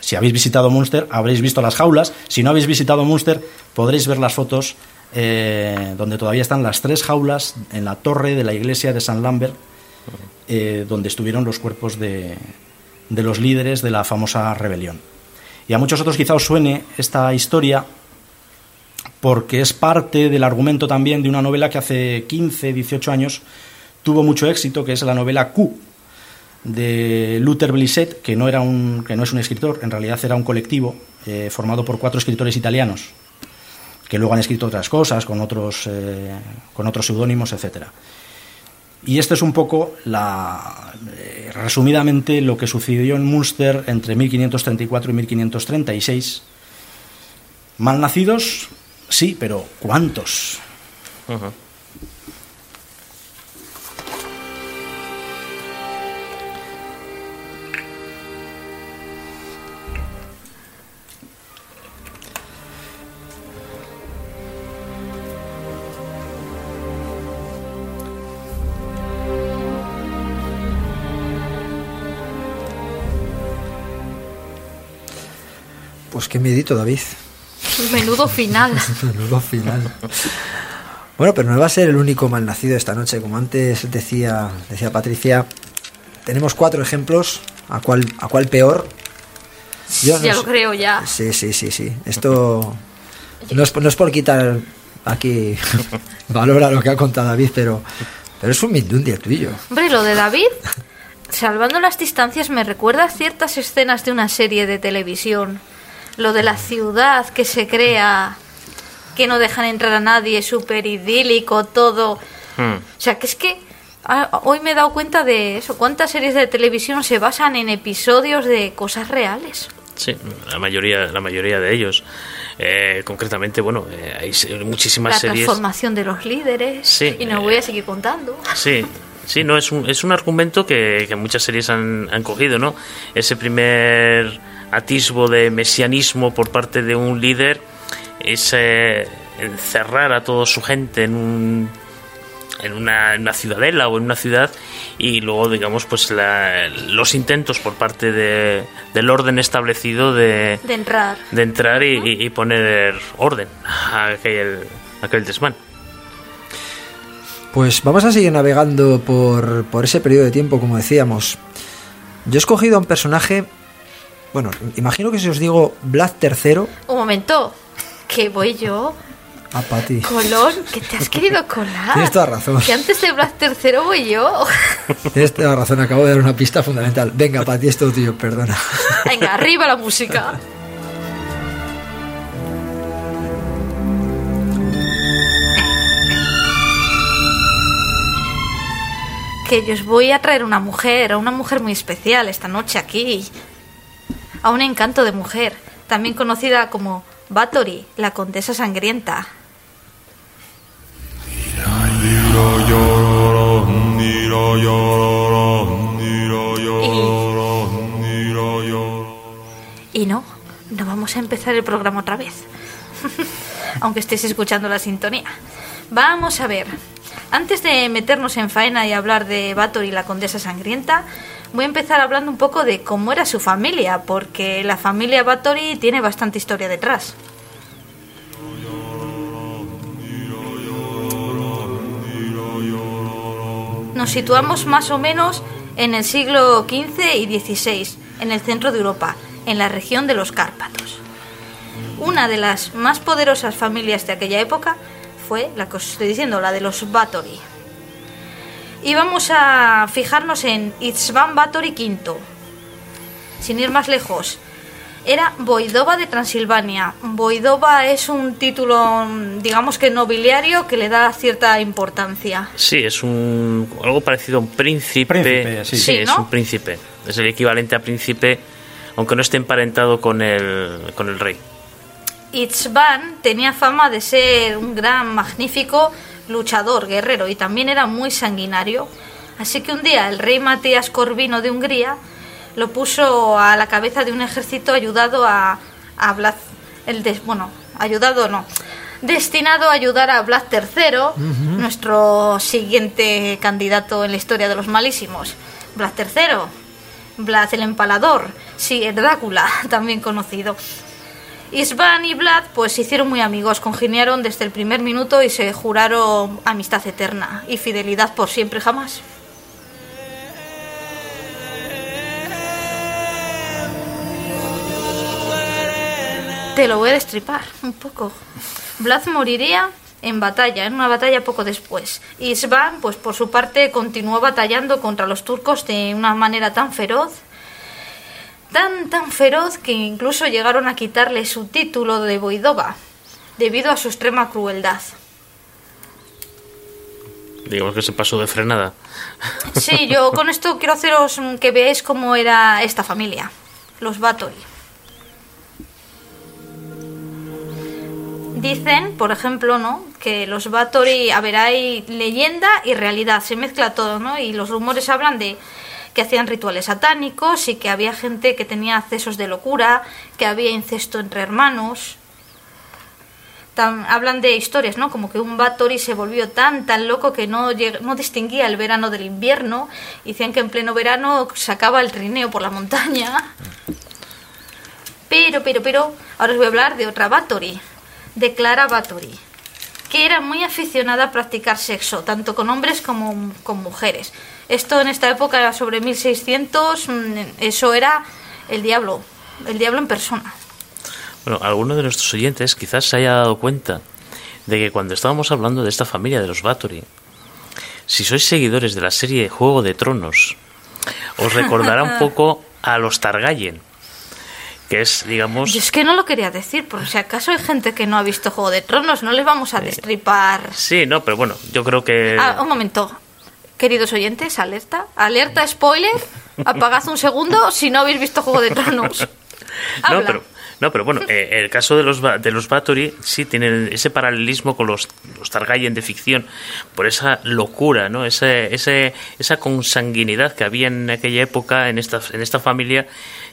si habéis visitado Munster, habréis visto las jaulas. Si no habéis visitado Munster, podréis ver las fotos eh, donde todavía están las tres jaulas en la torre de la iglesia de San Lambert, eh, donde estuvieron los cuerpos de, de los líderes de la famosa rebelión. Y a muchos otros quizá os suene esta historia porque es parte del argumento también de una novela que hace 15, 18 años tuvo mucho éxito, que es la novela Q de Luther Blissett, que no, era un, que no es un escritor, en realidad era un colectivo eh, formado por cuatro escritores italianos, que luego han escrito otras cosas con otros, eh, con otros seudónimos, etc. Y esto es un poco, la, eh, resumidamente, lo que sucedió en Munster entre 1534 y 1536. Malnacidos, sí, pero ¿cuántos? Pues qué miedito, David. Menudo final. *laughs* Menudo final. Bueno, pero no va a ser el único malnacido esta noche. Como antes decía, decía Patricia, tenemos cuatro ejemplos. ¿A cuál, a cuál peor? Yo ya lo creo, ya. Sí, sí, sí, sí. Esto no es, no es por quitar aquí *laughs* valor a lo que ha contado David, pero, pero es un mindundi tuyo. Hombre, lo de David, salvando las distancias, me recuerda a ciertas escenas de una serie de televisión. Lo de la ciudad que se crea, que no dejan entrar a nadie, súper idílico, todo. Hmm. O sea, que es que ah, hoy me he dado cuenta de eso. ¿Cuántas series de televisión se basan en episodios de cosas reales? Sí, la mayoría, la mayoría de ellos. Eh, concretamente, bueno, eh, hay muchísimas La series. transformación de los líderes. Sí, y no eh, voy a seguir contando. Sí, sí, no, es un, es un argumento que, que muchas series han, han cogido, ¿no? Ese primer atisbo de mesianismo por parte de un líder es eh, encerrar a toda su gente en un en una, en una ciudadela o en una ciudad y luego digamos pues la- los intentos por parte de, del orden establecido de, De entrar. de entrar y, y- y poner orden a aquel, a aquel desmán. Pues vamos a seguir navegando por, por ese periodo de tiempo, como decíamos. Yo he escogido a un personaje. Bueno, imagino que si os digo Vlad III. Un momento. Que voy yo. A Pati. Colón, que te has querido colar. Tienes toda razón. Que antes de Black III voy yo. Tienes toda razón, acabo de dar una pista fundamental. Venga, Pati, esto tuyo, perdona. Venga, arriba la música. Que yo os voy a traer una mujer, una mujer muy especial esta noche aquí. A un encanto de mujer, también conocida como Bathory, la condesa sangrienta. Y no, no vamos a empezar el programa otra vez. *laughs* Aunque estéis escuchando la sintonía. Vamos a ver. Antes de meternos en faena y hablar de Bathory, la condesa sangrienta, voy a empezar hablando un poco de cómo era su familia, porque la familia Bathory tiene bastante historia detrás. Nos situamos más o menos en el siglo XV y XVI, en el centro de Europa, en la región de los Cárpatos. Una de las más poderosas familias de aquella época fue la que os estoy diciendo, la de los Bathory. Y vamos a fijarnos en Itzvan Bathory V. Sin ir más lejos, era Voidova de Transilvania. Voidova es un título, digamos que nobiliario, que le da cierta importancia. Sí, es un algo parecido a un príncipe. Príncipe, sí. Sí, es ¿no? un príncipe. Es el equivalente a príncipe, aunque no esté emparentado con el, con el rey. Itzvan tenía fama de ser un gran, magnífico luchador, guerrero y también era muy sanguinario. Así que un día el rey Matías Corvino de Hungría lo puso a la cabeza de un ejército ayudado a, a Vlad, el des- bueno, ayudado no, destinado a ayudar a Vlad III, nuestro siguiente candidato en la historia de los malísimos. Vlad III Vlad el Empalador, sí, el Drácula, *laughs* también conocido. Isvan y Vlad pues se hicieron muy amigos, congeniaron desde el primer minuto y se juraron amistad eterna y fidelidad por siempre jamás. Te lo voy a destripar un poco. Vlad moriría en batalla, en una batalla poco después. Y Svan, pues por su parte, continuó batallando contra los turcos de una manera tan feroz, tan tan feroz que incluso llegaron a quitarle su título de Voidova, debido a su extrema crueldad. Digamos que se pasó de frenada. *laughs* Sí, yo con esto quiero haceros que veáis cómo era esta familia, los Batory. Dicen, por ejemplo, ¿no? Que los Batory, a ver, hay leyenda y realidad, se mezcla todo, ¿no? Y los rumores hablan de que hacían rituales satánicos y que había gente que tenía accesos de locura, que había incesto entre hermanos. Tam- hablan de historias, ¿no? Como que un Batory se volvió tan, tan loco que no, no distinguía el verano del invierno. Y decían que en pleno verano sacaba el trineo por la montaña. Pero, pero, pero, ahora os voy a hablar de otra Batory, de Clara Batory, que era muy aficionada a practicar sexo, tanto con hombres como con mujeres. Esto en esta época era sobre 1600, mm, eso era el diablo, el diablo en persona. Bueno, alguno de nuestros oyentes quizás se haya dado cuenta de que cuando estábamos hablando de esta familia de los Bathory, si sois seguidores de la serie Juego de Tronos, os recordará un *laughs* poco a los Targaryen, que es, digamos, Yo es que no lo quería decir, por si acaso hay gente que no ha visto Juego de Tronos, no les vamos a destripar. sí, no, pero bueno, yo creo que Ah, un momento. Queridos oyentes, alerta. Alerta spoiler. Apagad un segundo si no habéis visto Juego de Tronos. No, pero, no, pero bueno, eh, el caso de los, de los Bathory sí tiene ese paralelismo con los, los Targaryen de ficción, por esa locura, ¿no? Ese, ese, esa consanguinidad que había en aquella época en esta, en esta familia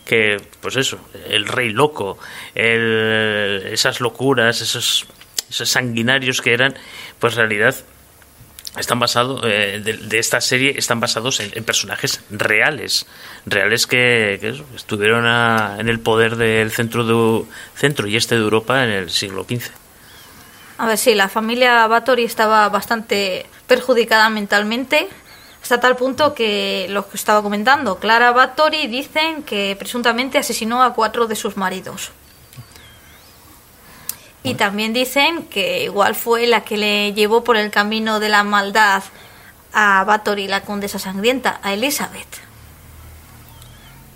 que, pues eso, el rey loco, el- esas locuras, esos, esos sanguinarios que eran, pues en realidad están basados eh, de, esta serie están basados en, personajes reales reales que, estuvieron a- en el poder del centro de, centro y este de Europa en el siglo XV A ver, sí, la familia Bathory estaba bastante perjudicada mentalmente, hasta tal punto que lo que estaba comentando, Clara Bathory dicen que presuntamente asesinó a cuatro de sus maridos. Y también dicen que igual fue la que le llevó por el camino de la maldad a Bathory, la condesa sangrienta, a Elizabeth.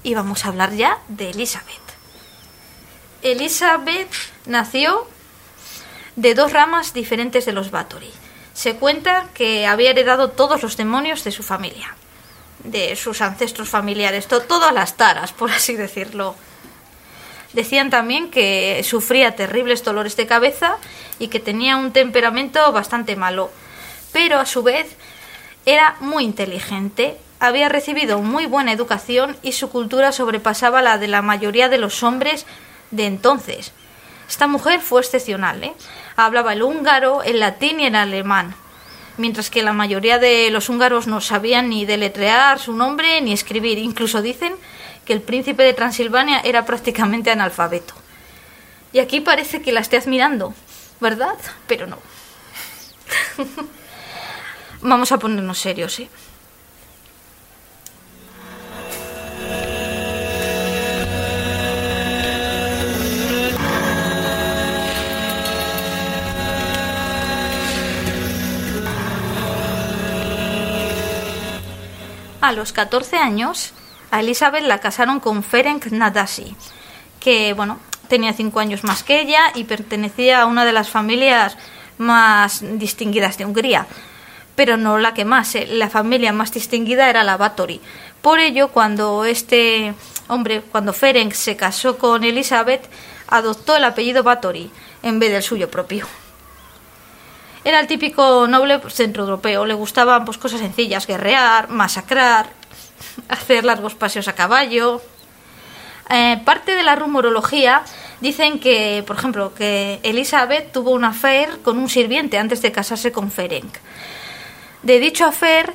Y vamos a hablar ya de Elizabeth. Elizabeth nació de dos ramas diferentes de los Bathory. Se cuenta que había heredado todos los demonios de su familia, de sus ancestros familiares, to- todas las taras, por así decirlo. Decían también que sufría terribles dolores de cabeza y que tenía un temperamento bastante malo, pero a su vez era muy inteligente, había recibido muy buena educación y su cultura sobrepasaba la de la mayoría de los hombres de entonces. Esta mujer fue excepcional, ¿eh? Hablaba el húngaro, el latín y el alemán, mientras que la mayoría de los húngaros no sabían ni deletrear su nombre ni escribir. Incluso dicen que el príncipe de Transilvania era prácticamente analfabeto. Y aquí parece que la esté admirando, ¿verdad? Pero no. *laughs* Vamos a ponernos serios, ¿eh? A los 14 años, Elizabeth la casaron con Ferenc Nadasi, que bueno, tenía 5 años más que ella y pertenecía a una de las familias más distinguidas de Hungría. Pero no la que más, eh, la familia más distinguida era la Báthory. Por ello, cuando este hombre, cuando Ferenc se casó con Elizabeth, adoptó el apellido Báthory en vez del suyo propio. Era el típico noble centroeuropeo, le gustaban pues, cosas sencillas, guerrear, masacrar, hacer largos paseos a caballo. Eh, parte de la rumorología dicen que, por ejemplo, que Elizabeth tuvo un affair con un sirviente antes de casarse con Ferenc. De dicho affair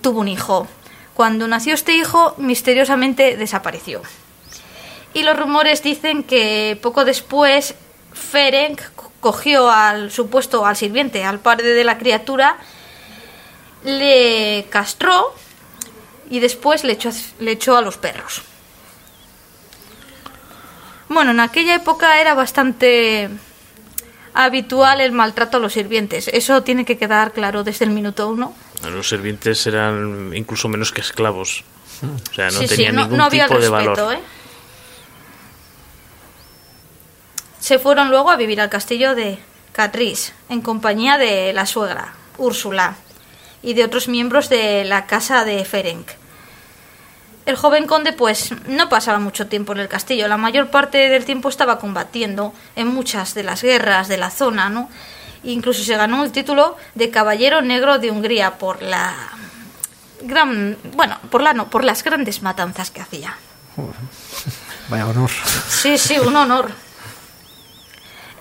tuvo un hijo. Cuando nació este hijo, misteriosamente desapareció. Y los rumores dicen que poco después Ferenc cogió al supuesto al sirviente, al padre de la criatura, le castró y después le echó, le echó a los perros. Bueno, en aquella época era bastante habitual el maltrato a los sirvientes. Eso tiene que quedar claro desde el minuto uno. Los sirvientes eran incluso menos que esclavos. O sea, no Sí, sí, tenían no- ningún no había tipo de respeto, valor. ¿eh? Se fueron luego a vivir al castillo de Catrice, en compañía de la suegra, Úrsula, y de otros miembros de la casa de Ferenc. El joven conde pues no pasaba mucho tiempo en el castillo, la mayor parte del tiempo estaba combatiendo en muchas de las guerras de la zona, ¿no? Incluso se ganó el título de Caballero Negro de Hungría por la gran, bueno, por la no, por las grandes matanzas que hacía. *laughs* Vaya honor. Sí, sí, un honor.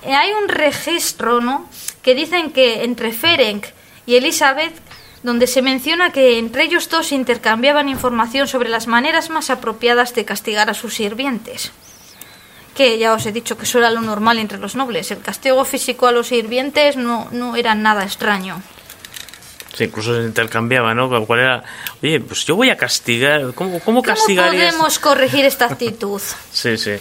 Eh, Hay un registro, ¿no? Que dicen que entre Ferenc y Elizabeth, donde se menciona que entre ellos dos intercambiaban información sobre las maneras más apropiadas de castigar a sus sirvientes. Que ya os he dicho que eso era lo normal entre los nobles. El castigo físico a los sirvientes no, no era nada extraño. Sí, incluso se intercambiaba, ¿no? ¿Cuál era? Oye, pues yo voy a castigar. ¿Cómo, cómo ¿Cómo castigarías? podemos corregir esta actitud? *laughs* Sí, sí.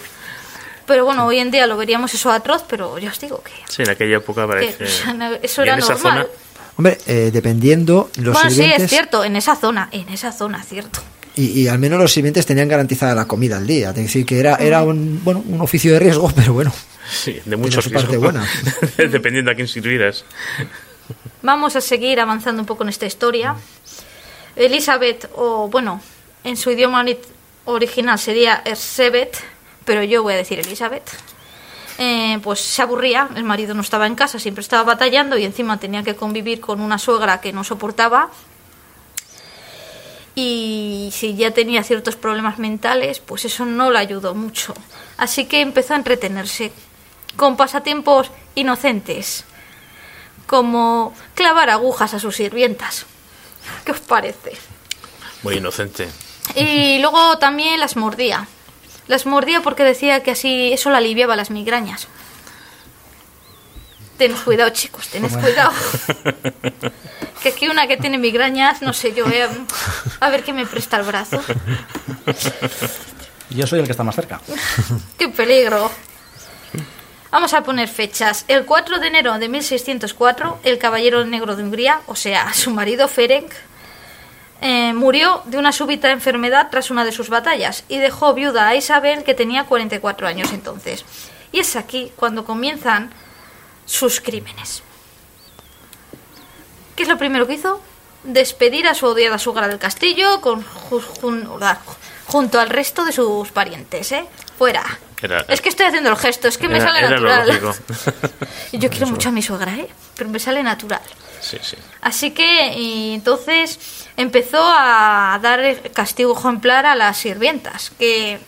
Pero bueno, hoy en día lo veríamos eso atroz, pero ya os digo que, Sí, en aquella época que, parece. o sea, no- eso era normal. zona. Hombre, eh, dependiendo, los bueno, sí, sirvientes. es cierto, en esa zona, en esa zona, cierto. Y, y al menos los sirvientes tenían garantizada la comida al día. Es decir, que era, era un, bueno, un oficio de riesgo, *laughs* pero bueno. Sí, de mucho su parte buena. *laughs* Dependiendo a quién sirvieras. Vamos a seguir avanzando un poco en esta historia. Elizabeth, o bueno, en su idioma ori- original sería Ersebet, pero yo voy a decir Elizabeth. Eh, pues se aburría, el marido no estaba en casa, siempre estaba batallando y encima tenía que convivir con una suegra que no soportaba. Y si ya tenía ciertos problemas mentales, pues eso no le ayudó mucho. Así que empezó a entretenerse con pasatiempos inocentes, como clavar agujas a sus sirvientas. ¿Qué os parece? Muy inocente. Y luego también las mordía. Las mordía porque decía que así eso le aliviaba las migrañas. Tened cuidado, chicos, tened cuidado. Que aquí una que tiene migrañas, no sé yo, eh, a ver qué me presta el brazo. Yo soy el que está más cerca. ¡Qué peligro! Vamos a poner fechas. El 4 de enero de 1604, el caballero negro de Hungría, o sea, su marido Ferenc, eh, murió de una súbita enfermedad tras una de sus batallas y dejó viuda a Isabel, que tenía 44 años entonces. Y es aquí cuando comienzan sus crímenes. ¿Qué es lo primero que hizo? Despedir a su odiada suegra del castillo con, ju- jun- junto al resto de sus parientes, ¿eh? Fuera. Era- es que estoy haciendo el gesto, es que me sale natural. *laughs* yo *laughs* quiero mucho a mi suegra, ¿eh? Pero me sale natural. Sí, sí. Así que entonces empezó a dar castigo ejemplar a las sirvientas, que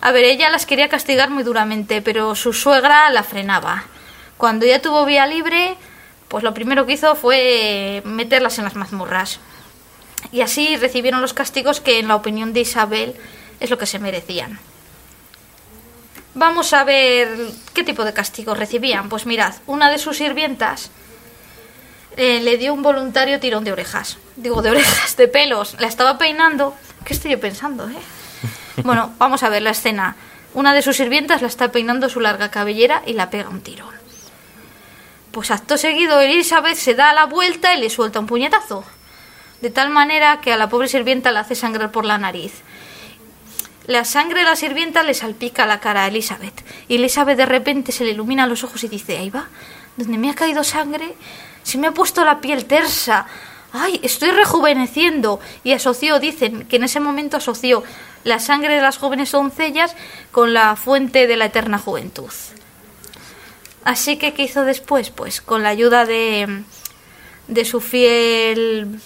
a ver, ella las quería castigar muy duramente, pero su suegra la frenaba. Cuando ya tuvo vía libre, pues lo primero que hizo fue meterlas en las mazmorras. Y así recibieron los castigos que en la opinión de Isabel es lo que se merecían. Vamos a ver qué tipo de castigos recibían. Pues mirad, una de sus sirvientas eh, le dio un voluntario tirón de orejas. Digo, de orejas, de pelos. La estaba peinando. ¿Qué estoy yo pensando, eh? *laughs* Bueno, vamos a ver la escena. Una de sus sirvientas la está peinando su larga cabellera y la pega un tirón. Pues acto seguido Elizabeth se da la vuelta y le suelta un puñetazo. De tal manera que a la pobre sirvienta la hace sangrar por la nariz. La sangre de la sirvienta le salpica la cara a Elizabeth. Y Elizabeth de repente se le ilumina los ojos y dice, ahí va, donde me ha caído sangre, se me ha puesto la piel tersa. Ay, estoy rejuveneciendo. Y asoció, dicen, que en ese momento asoció la sangre de las jóvenes doncellas con la fuente de la eterna juventud. Así que, ¿qué hizo después? Pues con la ayuda de, de su fiel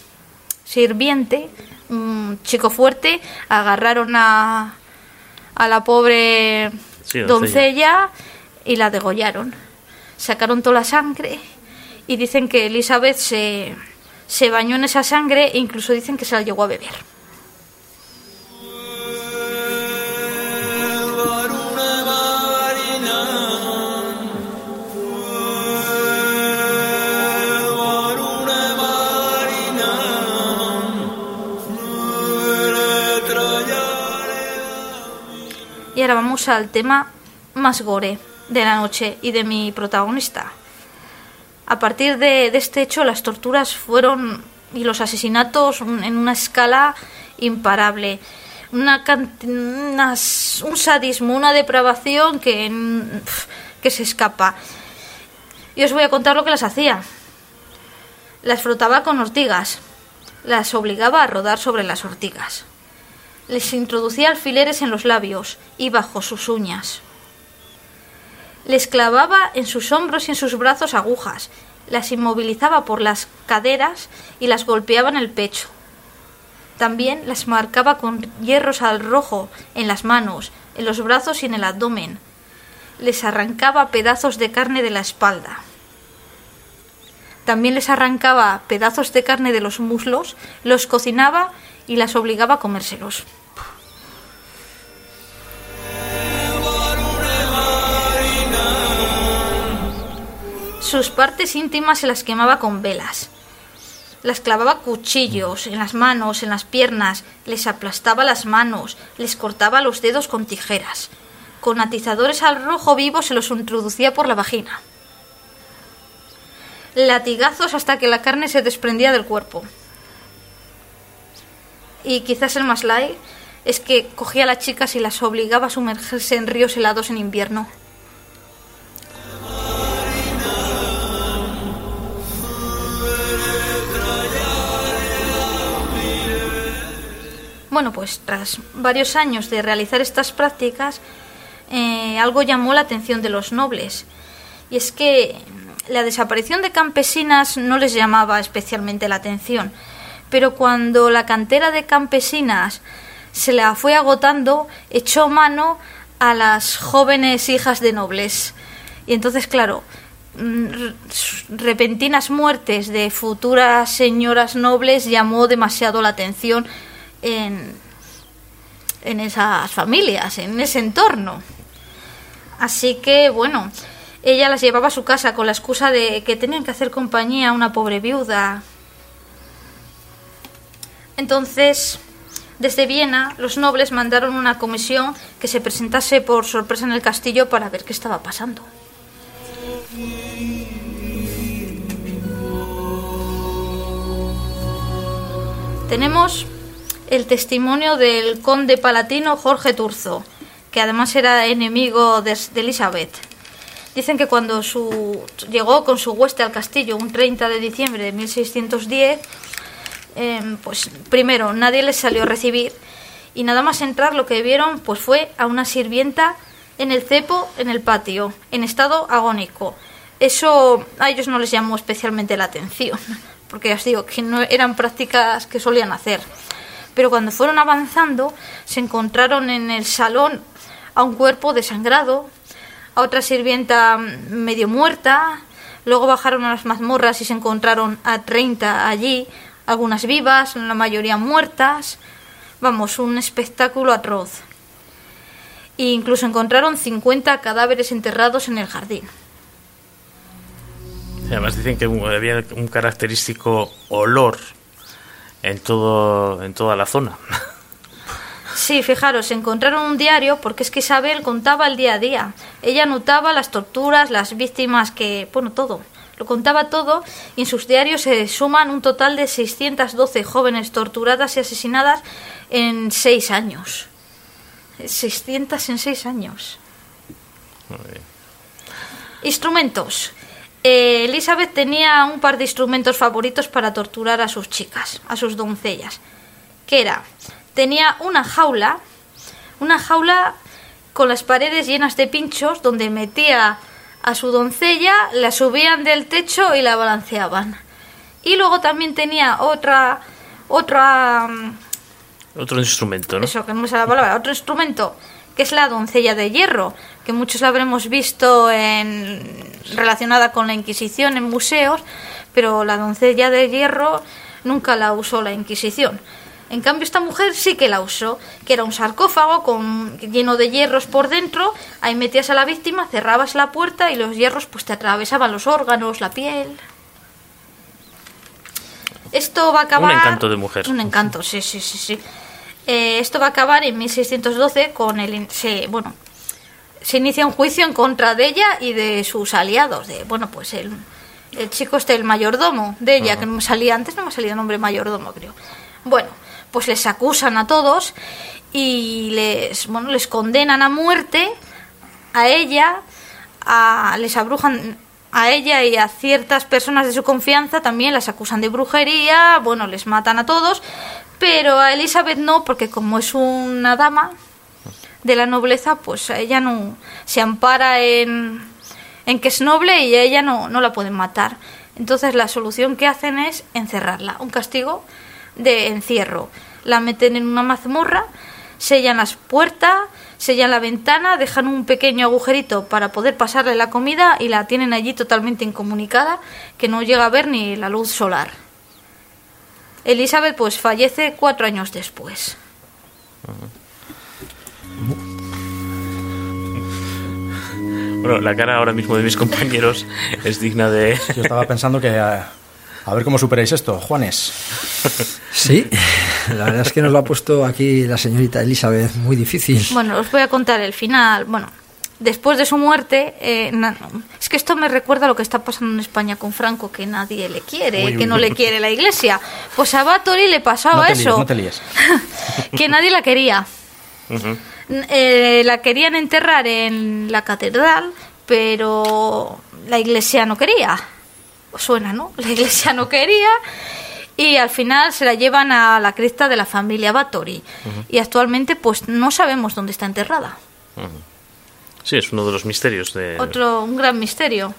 sirviente, un chico fuerte, agarraron a, a la pobre Sí, doncella. doncella y la degollaron. Sacaron toda la sangre y dicen que Elizabeth se, se bañó en esa sangre e incluso dicen que se la llegó a beber. Y ahora vamos al tema más gore de la noche y de mi protagonista. A partir de, este hecho, las torturas fueron y los asesinatos en una escala imparable. Una, un sadismo, una depravación que, que se escapa. Y os voy a contar lo que las hacía. Las frotaba con ortigas. Las obligaba a rodar sobre las ortigas. Les introducía alfileres en los labios y bajo sus uñas. Les clavaba en sus hombros y en sus brazos agujas, las inmovilizaba por las caderas y las golpeaba en el pecho. También las marcaba con hierros al rojo en las manos, en los brazos y en el abdomen. Les arrancaba pedazos de carne de la espalda. También les arrancaba pedazos de carne de los muslos, los cocinaba y las obligaba a comérselos. Sus partes íntimas se las quemaba con velas. Las clavaba cuchillos en las manos, en las piernas, les aplastaba las manos, les cortaba los dedos con tijeras. Con atizadores al rojo vivo se los introducía por la vagina. Latigazos hasta que la carne se desprendía del cuerpo. Y quizás el más light es que cogía a las chicas y las obligaba a sumergirse en ríos helados en invierno. Bueno, pues tras varios años de realizar estas prácticas, eh, algo llamó la atención de los nobles. Y es que la desaparición de campesinas no les llamaba especialmente la atención. Pero cuando la cantera de campesinas se la fue agotando, echó mano a las jóvenes hijas de nobles. Y entonces, claro, mm, repentinas muertes de futuras señoras nobles llamó demasiado la atención en, en esas familias, en ese entorno. Así que, bueno, ella las llevaba a su casa con la excusa de que tenían que hacer compañía a una pobre viuda. Entonces, desde Viena, los nobles mandaron una comisión que se presentase por sorpresa en el castillo para ver qué estaba pasando. Tenemos el testimonio del conde palatino Jorge Turzo, que además era enemigo de, de Elizabeth. Dicen que cuando su, llegó con su hueste al castillo un 30 de diciembre de 1610, eh, pues primero nadie les salió a recibir y nada más entrar lo que vieron pues fue a una sirvienta en el cepo en el patio, en estado agónico. Eso a ellos no les llamó especialmente la atención, *laughs* porque ya os digo que no eran prácticas que solían hacer. Pero cuando fueron avanzando, se encontraron en el salón a un cuerpo desangrado, a otra sirvienta mm, medio muerta, luego bajaron a las mazmorras y se encontraron a 30 allí, algunas vivas, la mayoría muertas. Vamos, un espectáculo atroz. E incluso encontraron 50 cadáveres enterrados en el jardín. Además dicen que había un característico olor en todo en toda la zona. Sí, fijaros, encontraron un diario porque es que Isabel contaba el día a día. Ella anotaba las torturas, las víctimas que, bueno, todo. Lo contaba todo y en sus diarios se suman un total de 612 jóvenes torturadas y asesinadas en seis años. 600 en seis años. Instrumentos. Eh, Elizabeth tenía un par de instrumentos favoritos para torturar a sus chicas, a sus doncellas. Que era, tenía una jaula, una jaula con las paredes llenas de pinchos donde metía a su doncella, la subían del techo y la balanceaban. Y luego también tenía otra, otra, mm, Otro instrumento, ¿no? eso que no me sale la palabra, otro instrumento que es la doncella de hierro, que muchos la habremos visto en, relacionada con la Inquisición en museos, pero la doncella de hierro nunca la usó la Inquisición. En cambio, esta mujer sí que la usó, que era un sarcófago con, lleno de hierros por dentro, ahí metías a la víctima, cerrabas la puerta y los hierros pues te atravesaban los órganos, la piel. Esto va a acabar... encanto de mujer. Un encanto, sí, sí, sí, sí. Eh, esto va a acabar en 1612 con el... Bueno, se inicia un juicio en contra de ella y de sus aliados. De, bueno, pues el, el chico este, el mayordomo de ella, que no me salía antes, no me salía el nombre mayordomo, creo. Bueno, pues les acusan a todos y les, bueno, les condenan a muerte a ella, a, les abrujan a ella y a ciertas personas de su confianza también las acusan de brujería, bueno, les matan a todos, pero a Elizabeth no, porque como es una dama de la nobleza, pues ella no se ampara en, en que es noble y ella no, no la pueden matar. Entonces la solución que hacen es encerrarla, un castigo de encierro. La meten en una mazmorra, sellan las puertas, sellan la ventana, dejan un pequeño agujerito para poder pasarle la comida y la tienen allí totalmente incomunicada, que no llega a ver ni la luz solar. Elizabeth pues fallece cuatro años después. Bueno, la cara ahora mismo de mis compañeros es digna de... Yo estaba pensando que a, a ver cómo superáis esto, Juanes. Sí, la verdad es que nos lo ha puesto aquí la señorita Elizabeth muy difícil. Bueno, os voy a contar el final. Bueno, después de su muerte, eh, na- es que esto me recuerda a lo que está pasando en España con Franco, que nadie le quiere, Uy, uy, que no le quiere la iglesia. Pues a Bathory le pasaba No te líes, eso, no te líes. *laughs* que nadie la quería. Ujú. N- eh, la querían enterrar en la catedral, pero la iglesia no quería. Os Suena, ¿no? La iglesia no quería y al final se la llevan a la cripta de la familia Bathory. Y actualmente pues no sabemos dónde está enterrada. Sí, es uno de los misterios de... Otro, un gran misterio.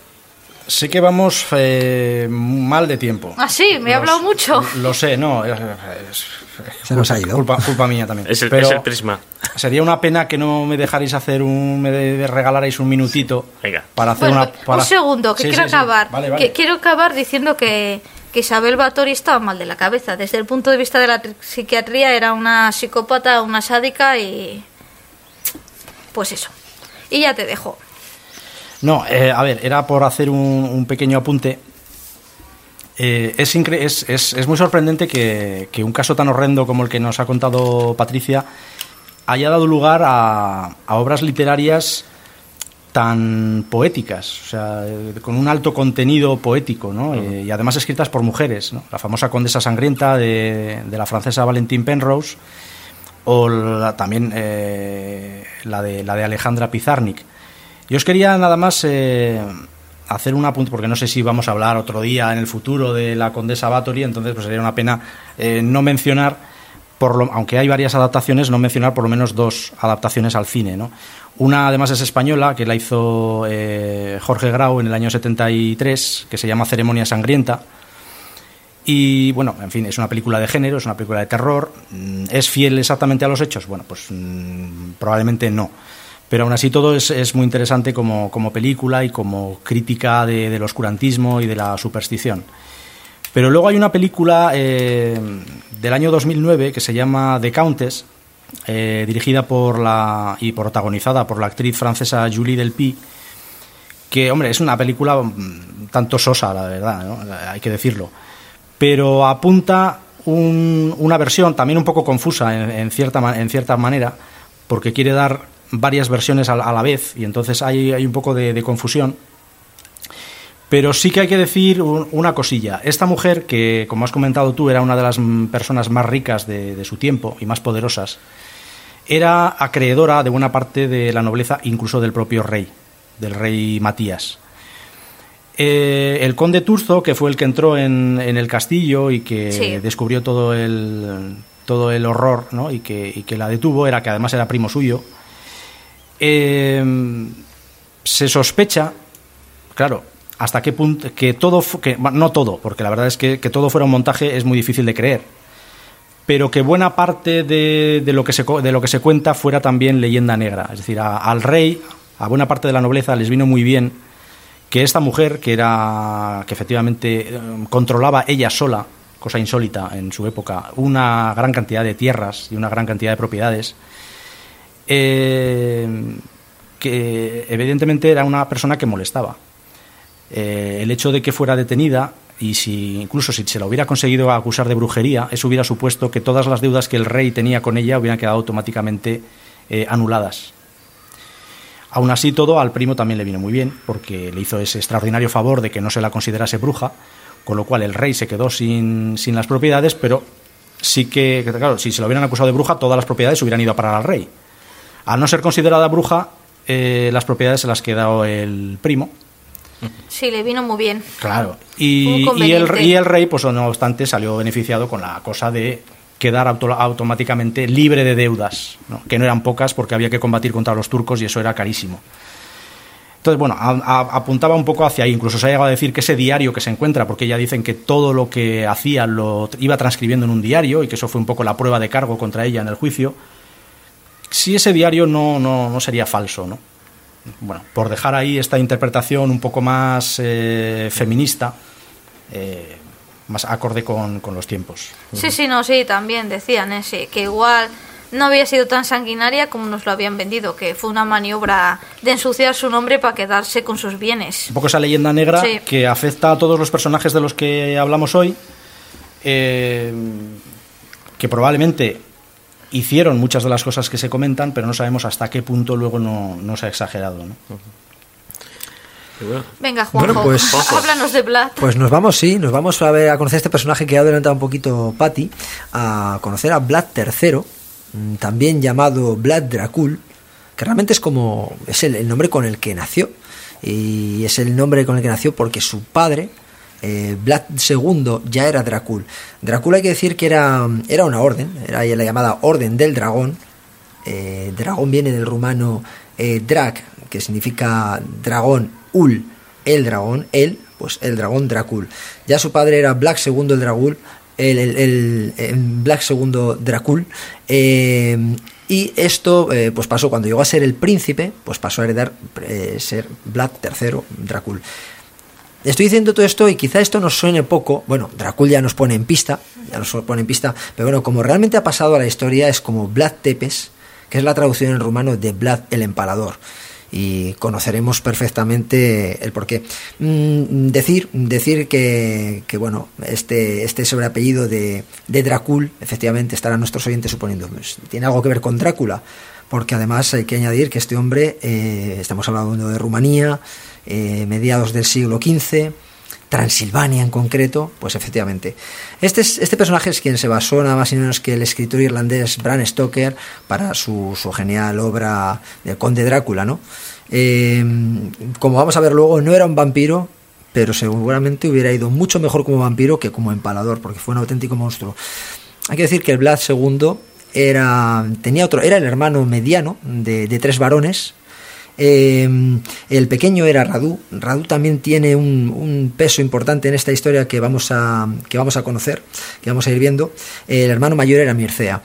Sé que vamos eh, mal de tiempo. Ah, sí, me he Los- hablado mucho. Lo sé, no. es- es- Se nos ha ido. Culpa, culpa mía también. Es el, Pero es el prisma. sería una pena que no me dejarais hacer un. me de- regalarais un minutito. Venga. Para hacer Bueno, una. para- un segundo, que Sí, quiero sí, sí. acabar. Vale, vale. Que quiero acabar diciendo que, que Isabel Bathory estaba mal de la cabeza. Desde el punto de vista de la tri- psiquiatría era una psicópata, una sádica y... Pues eso. Y ya te dejo. No, eh, a ver, era por hacer un, un pequeño apunte. Eh, es, incre- es, es- es muy sorprendente que, que un caso tan horrendo como el que nos ha contado Patricia haya dado lugar a, a obras literarias tan poéticas, o sea, eh, con un alto contenido poético, ¿no? Eh, y además escritas por mujeres, ¿no? La famosa Condesa Sangrienta de, de la francesa Valentín Penrose o la- también eh, la, de, la de Alejandra Pizarnik. Yo os quería nada más eh, hacer un apunte, porque no sé si vamos a hablar otro día en el futuro de la Condesa Bathory, entonces pues sería una pena eh, no mencionar, por lo, aunque hay varias adaptaciones, no mencionar por lo menos dos adaptaciones al cine. ¿no? Una además es española, que la hizo eh, Jorge Grau en el año 73, que se llama Ceremonia Sangrienta. Y bueno, en fin, es una película de género, es una película de terror. Mm, ¿Es fiel exactamente a los hechos? Bueno, pues mm, probablemente no. Pero aún así todo es, es muy interesante como, película y como crítica de- del oscurantismo y de la superstición. Pero luego hay una película eh, del año 2009 que se llama The Countess, eh, dirigida por la y protagonizada por la actriz francesa Julie Delpy, que, hombre, es una película mm, tanto sosa, la verdad, hay que decirlo. Pero apunta un- una versión también un poco confusa en, en cierta, en cierta manera, porque quiere dar varias versiones a la, vez y entonces hay, hay un poco de, de confusión. Pero sí que hay que decir un- una cosilla. Esta mujer, que como has comentado tú, era una de las personas más ricas de, de su tiempo y más poderosas, era acreedora de buena parte de la nobleza, incluso del propio rey, del rey Matías. Eh, el conde Turzo, que fue el que entró en, en el castillo y que Sí. descubrió todo el, todo el horror ¿no? y, que, y que la detuvo, era que además era primo suyo, eh, se sospecha, claro, hasta qué punto, que todo, que, no todo, porque la verdad es que, que todo fuera un montaje es muy difícil de creer, pero que buena parte de, de lo, que se, de lo que se cuenta fuera también leyenda negra. Es decir, al rey, a buena parte de la nobleza les vino muy bien que esta mujer, que era que efectivamente eh, controlaba ella sola, cosa insólita en su época, una gran cantidad de tierras y una gran cantidad de propiedades, eh, que evidentemente era una persona que molestaba. Eh, el hecho de que fuera detenida y si incluso si se la hubiera conseguido acusar de brujería, eso hubiera supuesto que todas las deudas que el rey tenía con ella hubieran quedado automáticamente eh, anuladas. Aún así, todo al primo también le vino muy bien, porque le hizo ese extraordinario favor de que no se la considerase bruja, con lo cual el rey se quedó sin, sin las propiedades, pero sí que, claro, si se lo hubieran acusado de bruja, todas las propiedades hubieran ido a parar al rey. Al no ser considerada bruja, eh, las propiedades se las quedó el primo, Sí, le vino muy bien. Claro. Y, y, el, y el rey, pues no obstante, salió beneficiado con la cosa de quedar automáticamente libre de deudas, que no eran pocas porque había que combatir contra los turcos y eso era carísimo. Entonces, bueno, apuntaba un poco hacia ahí. Incluso se ha llegado a decir que ese diario que se encuentra, porque ya dicen que todo lo que hacía lo iba transcribiendo en un diario y que eso fue un poco la prueba de cargo contra ella en el juicio, si ese diario no, no, no sería falso, ¿no? bueno, por dejar ahí esta interpretación un poco más eh, feminista, eh, más acorde con, los tiempos. Sí, sí, no, sí, también decían ese, que igual no había sido tan sanguinaria como nos lo habían vendido, que fue una maniobra de ensuciar su nombre para quedarse con sus bienes. Un poco esa leyenda negra que afecta a todos los personajes de los que hablamos hoy, eh, que probablemente hicieron muchas de las cosas que se comentan, pero no sabemos hasta qué punto luego no, se ha exagerado. ¿no? Venga, Juanjo, pues, *laughs* háblanos de Vlad. Pues nos vamos, sí, nos vamos a ver a conocer este personaje que ha adelantado un poquito Patty, a conocer a Vlad III, mm, también llamado Vlad Dracul, que realmente es como es el nombre con el que nació y es el nombre con el que nació porque su padre eh, Vlad II ya era Dracul. Dracul hay que decir que era, era una orden, era la llamada Orden del Dragón. Eh, dragón viene del rumano eh, drag, que significa dragón, ul, el dragón, él, pues el dragón Dracul. Ya su padre era Black II el Dragul, el, el, Black II Dracul. y esto pues pasó cuando llegó a ser el príncipe, pues pasó a heredar ser Vlad III Dracul. Estoy diciendo todo esto y quizá esto nos suene poco. Bueno, Dracul ya nos pone en pista, ya nos pone en pista, pero bueno, como realmente ha pasado a la historia es como Vlad Tepes, que es la traducción en rumano de Vlad el Empalador. Y conoceremos perfectamente el porqué. Mm, decir, decir que, bueno, este, este sobreapellido de, de Dracul, efectivamente, estarán nuestros oyentes suponiendo, pues, tiene algo que ver con Drácula, porque además hay que añadir que este hombre, eh, estamos hablando de Rumanía, eh, mediados del siglo XV, Transilvania en concreto, pues efectivamente. Este, este personaje es quien se basó nada más y menos que el escritor irlandés Bram Stoker para su, genial obra del Conde Drácula, ¿no? Eh, como vamos a ver luego, no era un vampiro, pero seguramente hubiera ido mucho mejor como vampiro que como empalador, porque fue un auténtico monstruo. Hay que decir que el Vlad II era, tenía otro, era el hermano mediano de tres varones, Em, el pequeño era Radu. Radu también tiene un, peso importante en esta historia que vamos a, que vamos a conocer, que vamos a ir viendo. El hermano mayor era Mircea.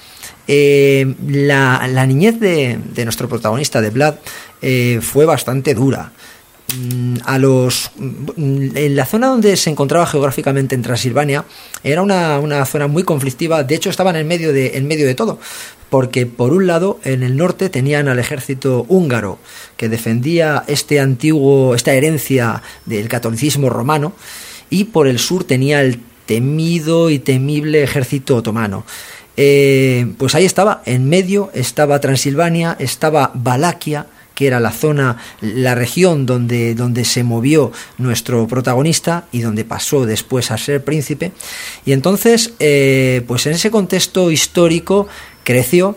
Em, la, niñez de, nuestro protagonista, de Vlad, eh, fue bastante dura. Mm, a los mm, en la zona donde se encontraba geográficamente en Transilvania era una, una, zona muy conflictiva de hecho estaban en medio de en medio de todo porque por un lado en el norte tenían al ejército húngaro que defendía este antiguo, esta herencia del catolicismo romano y por el sur tenía el temido y temible ejército otomano. Eh, pues ahí estaba, en medio estaba Transilvania, estaba Valaquia, que era la zona, la región donde, donde se movió nuestro protagonista y donde pasó después a ser príncipe. Y entonces, eh, pues en ese contexto histórico creció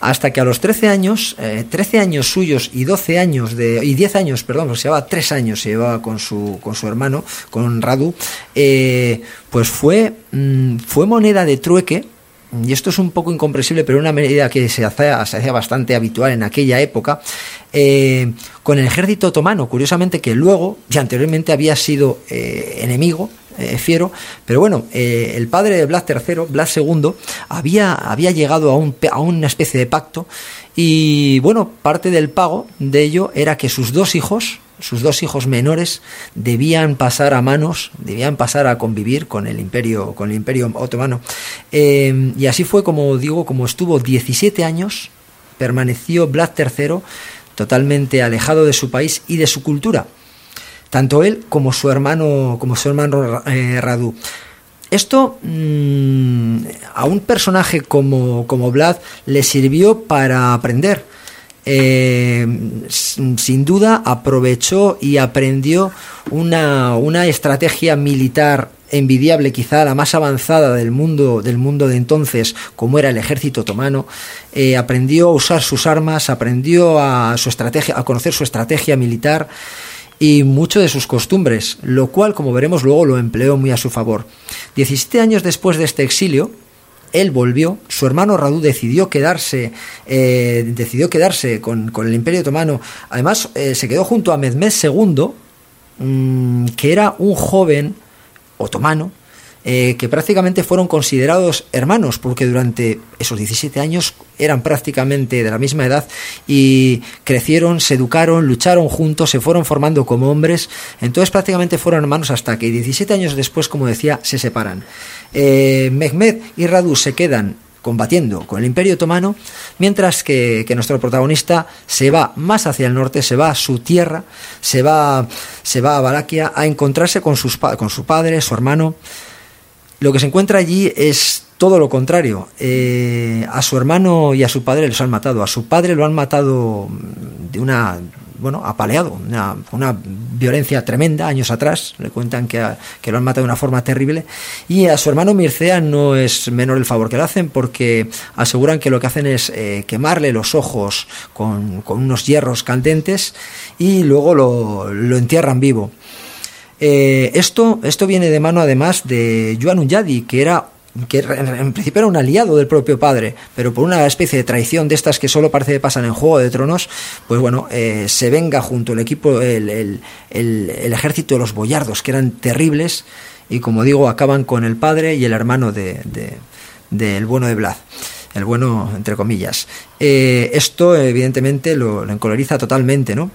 hasta que a los 13 años, 13 eh, años suyos y 12 años de, y 10 años, perdón, se llevaba 3 años, se llevaba con su, con su hermano, con Radu, eh, pues fue, mm, fue moneda de trueque, y esto es un poco incomprensible, pero una medida que se hacía, se hacía bastante habitual en aquella época, eh, con el ejército otomano, curiosamente que luego, ya anteriormente había sido enemigo eh, fiero, pero bueno, eh, el padre de Blas III, Blas II, había, había llegado a, un, a una especie de pacto y bueno, parte del pago de ello era que sus dos hijos, sus dos hijos menores debían pasar a manos, debían pasar a convivir con el imperio, con el imperio otomano. Eh, y así fue como digo, como estuvo 17 años, permaneció Blas III totalmente alejado de su país y de su cultura. tanto él como su hermano, como su hermano eh, Radu. Esto mm, a un personaje como, como Vlad le sirvió para aprender. Eh, sin duda aprovechó y aprendió una, una estrategia militar envidiable, quizá la más avanzada del mundo, del mundo de entonces, como era el ejército otomano, eh, aprendió a usar sus armas, aprendió a, su estrategia, a conocer su estrategia militar y mucho de sus costumbres, lo cual, como veremos luego, lo empleó muy a su favor. 17 años después de este exilio, él volvió, su hermano Radu decidió quedarse, eh, decidió quedarse con, el Imperio Otomano. Además, eh, se quedó junto a Mehmed II, mm, que era un joven otomano, eh, que prácticamente fueron considerados hermanos, porque durante esos 17 años eran prácticamente de la misma edad y crecieron, se educaron, lucharon juntos, se fueron formando como hombres, entonces prácticamente fueron hermanos hasta que 17 años después, como decía, se separan. Eh, Mehmed y Radu se quedan combatiendo con el Imperio Otomano, mientras que, nuestro protagonista se va más hacia el norte, se va a su tierra, se va, se va a Valaquia a encontrarse con, sus, con su padre, su hermano, lo que se encuentra allí es todo lo contrario. Eh, a su hermano y a su padre los han matado. A su padre lo han matado de una, bueno, apaleado, una, una violencia tremenda años atrás. Le cuentan que, lo han matado de una forma terrible. Y a su hermano Mircea no es menor el favor que le hacen porque aseguran que lo que hacen es eh, quemarle los ojos con, unos hierros candentes y luego lo entierran vivo. Eh, esto, esto viene de mano además de Yuan Unyadi, que era que en principio era un aliado del propio padre, pero por una especie de traición de estas que solo parece que pasan en Juego de Tronos, pues bueno, eh, se venga junto el equipo, el, el, el, ejército de los boyardos, que eran terribles, y como digo, acaban con el padre y el hermano de, del bueno de Vlad el bueno entre comillas. Eh, esto evidentemente lo, lo encoloriza totalmente, ¿no?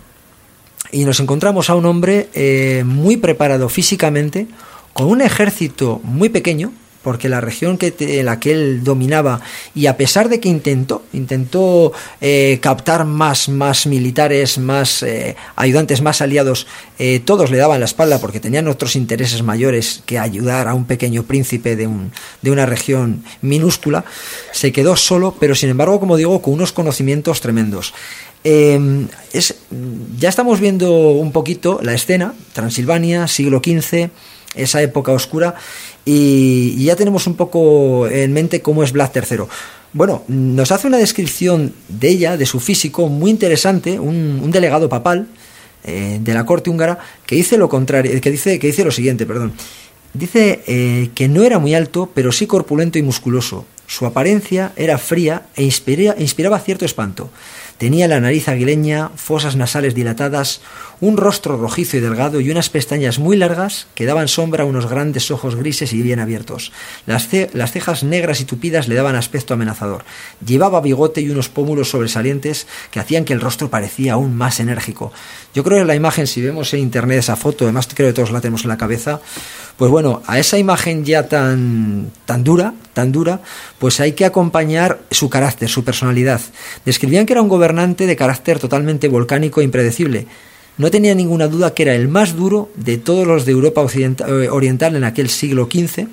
Y nos encontramos a un hombre eh, muy preparado físicamente, con un ejército muy pequeño, porque la región que en la que él dominaba y a pesar de que intentó intentó eh, captar más más militares más eh, ayudantes más aliados todos le daban la espalda porque tenían otros intereses mayores que ayudar a un pequeño príncipe de, un, de una región minúscula se quedó solo pero sin embargo como digo con unos conocimientos tremendos Em, es, ya estamos viendo un poquito la escena, Transilvania, siglo XV, esa época oscura, y, ya tenemos un poco en mente cómo es Vlad III. Bueno, nos hace una descripción de ella, de su físico, muy interesante, un, delegado papal eh, de la corte húngara, que dice lo contrario, que dice, que dice lo siguiente, perdón. Dice eh, que no era muy alto, pero sí corpulento y musculoso. Su apariencia era fría e inspiraba cierto espanto. Tenía la nariz aguileña, fosas nasales dilatadas, un rostro rojizo y delgado y unas pestañas muy largas que daban sombra a unos grandes ojos grises y bien abiertos. Las, cejas negras y tupidas le daban aspecto amenazador. Llevaba bigote y unos pómulos sobresalientes que hacían que el rostro parecía aún más enérgico. Yo creo que la imagen, si vemos en internet esa foto, además creo que todos la tenemos en la cabeza, pues bueno, a esa imagen ya tan, tan dura, tan dura, pues hay que acompañar su carácter, su personalidad. Describían que era un gobernante de carácter totalmente volcánico e impredecible. No tenía ninguna duda que era el más duro de todos los de Europa eh, Oriental en aquel siglo XV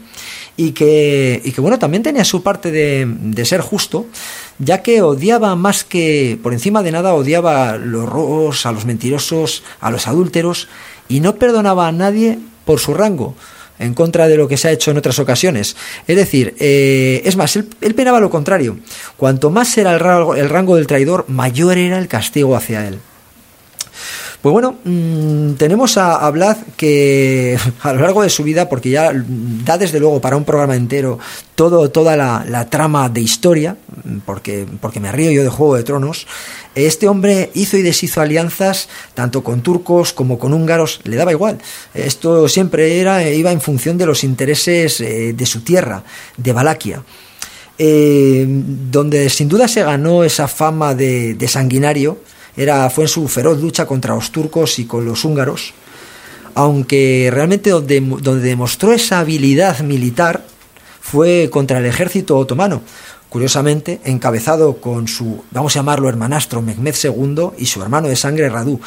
y que, bueno, también tenía su parte de, de, ser justo, ya que odiaba más que, por encima de nada, odiaba los robos, a los mentirosos, a los adúlteros, y no perdonaba a nadie por su rango en contra de lo que se ha hecho en otras ocasiones. Es decir, eh, es más, él, penaba lo contrario. Cuanto más era el rango, el rango del traidor, mayor era el castigo hacia él. Pues bueno, mm, tenemos a, Vlad que *laughs* a lo largo de su vida, porque ya da desde luego para un programa entero todo, toda la, trama de historia, porque, porque me río yo de Juego de Tronos, este hombre hizo y deshizo alianzas tanto con turcos como con húngaros, le daba igual. Esto siempre era, iba en función de los intereses eh, de su tierra, de Valaquia. Eh, donde sin duda se ganó esa fama de, de sanguinario, era, fue en su feroz lucha contra los turcos y con los húngaros, aunque realmente donde, donde demostró esa habilidad militar fue contra el ejército otomano, curiosamente encabezado con su, vamos a llamarlo hermanastro, Mehmed II y su hermano de sangre Radu.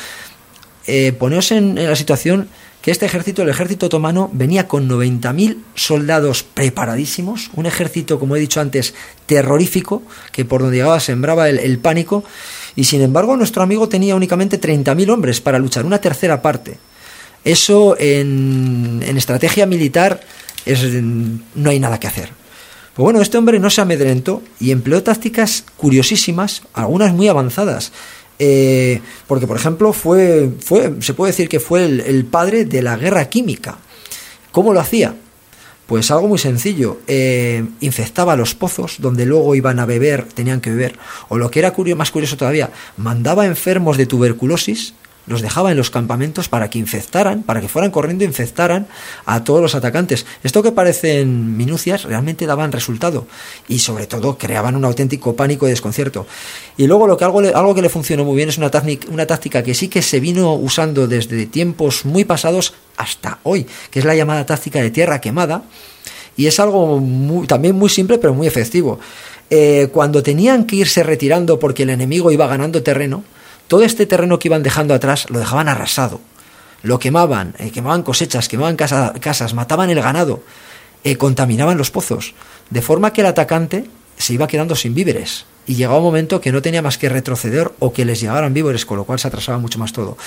eh, poneos en, la situación que este ejército, el ejército otomano, venía con 90.000 soldados preparadísimos, un ejército, como he dicho antes, terrorífico, que por donde llegaba sembraba el pánico, y sin embargo nuestro amigo tenía únicamente 30.000 hombres para luchar, una tercera parte. Eso en, en estrategia militar es, no hay nada que hacer. Pues bueno, este hombre no se amedrentó y empleó tácticas curiosísimas, algunas muy avanzadas. Eh, porque, por ejemplo, fue, fue, se puede decir que fue el, el padre de la guerra química. ¿Cómo lo hacía? Pues algo muy sencillo, eh, infectaba los pozos donde luego iban a beber, tenían que beber, o lo que era curioso, más curioso todavía, mandaba enfermos de tuberculosis los dejaba en los campamentos para que infectaran, para que fueran corriendo e infectaran a todos los atacantes. Esto que parecen minucias realmente daban resultado y sobre todo creaban un auténtico pánico y desconcierto. Y luego lo que algo, algo que le funcionó muy bien es una táctica, una táctica que sí que se vino usando desde tiempos muy pasados hasta hoy, que es la llamada táctica de tierra quemada y es algo también muy simple pero muy efectivo. Eh, cuando tenían que irse retirando porque el enemigo iba ganando terreno, todo este terreno que iban dejando atrás lo dejaban arrasado. Lo quemaban, eh, quemaban cosechas, quemaban casa, casas, mataban el ganado, eh, contaminaban los pozos, de forma que el atacante se iba quedando sin víveres. Y llegaba un momento que no tenía más que retroceder o que les llegaran víveres, con lo cual se atrasaba mucho más todo.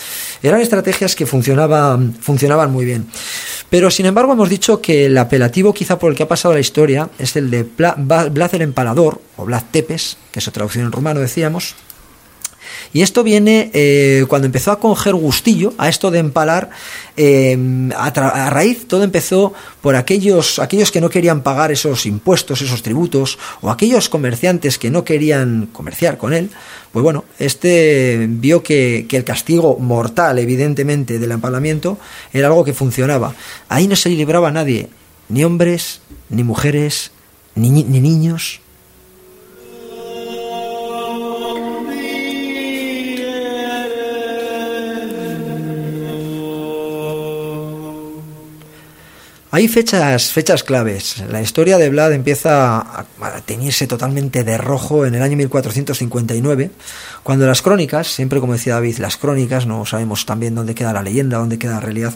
Eran estrategias que funcionaban, funcionaban muy bien. Pero sin embargo hemos dicho que el apelativo quizá por el que ha pasado la historia es el de Blas el Empalador, o Blas Tepes, que es su traducción en rumano decíamos, y esto viene eh, cuando empezó a coger gustillo a esto de empalar, eh, a, raíz todo empezó por aquellos, aquellos que no querían pagar esos impuestos, esos tributos, o aquellos comerciantes que no querían comerciar con él. Pues bueno, este vio que, que el castigo mortal, evidentemente, del empalamiento era algo que funcionaba. Ahí no se libraba nadie, ni hombres, ni mujeres, ni niños, Hay fechas, fechas claves. La historia de Vlad empieza a, a totalmente de rojo en el año 1459, cuando las crónicas, siempre como decía David, las crónicas, no sabemos también dónde queda la leyenda, dónde queda la realidad,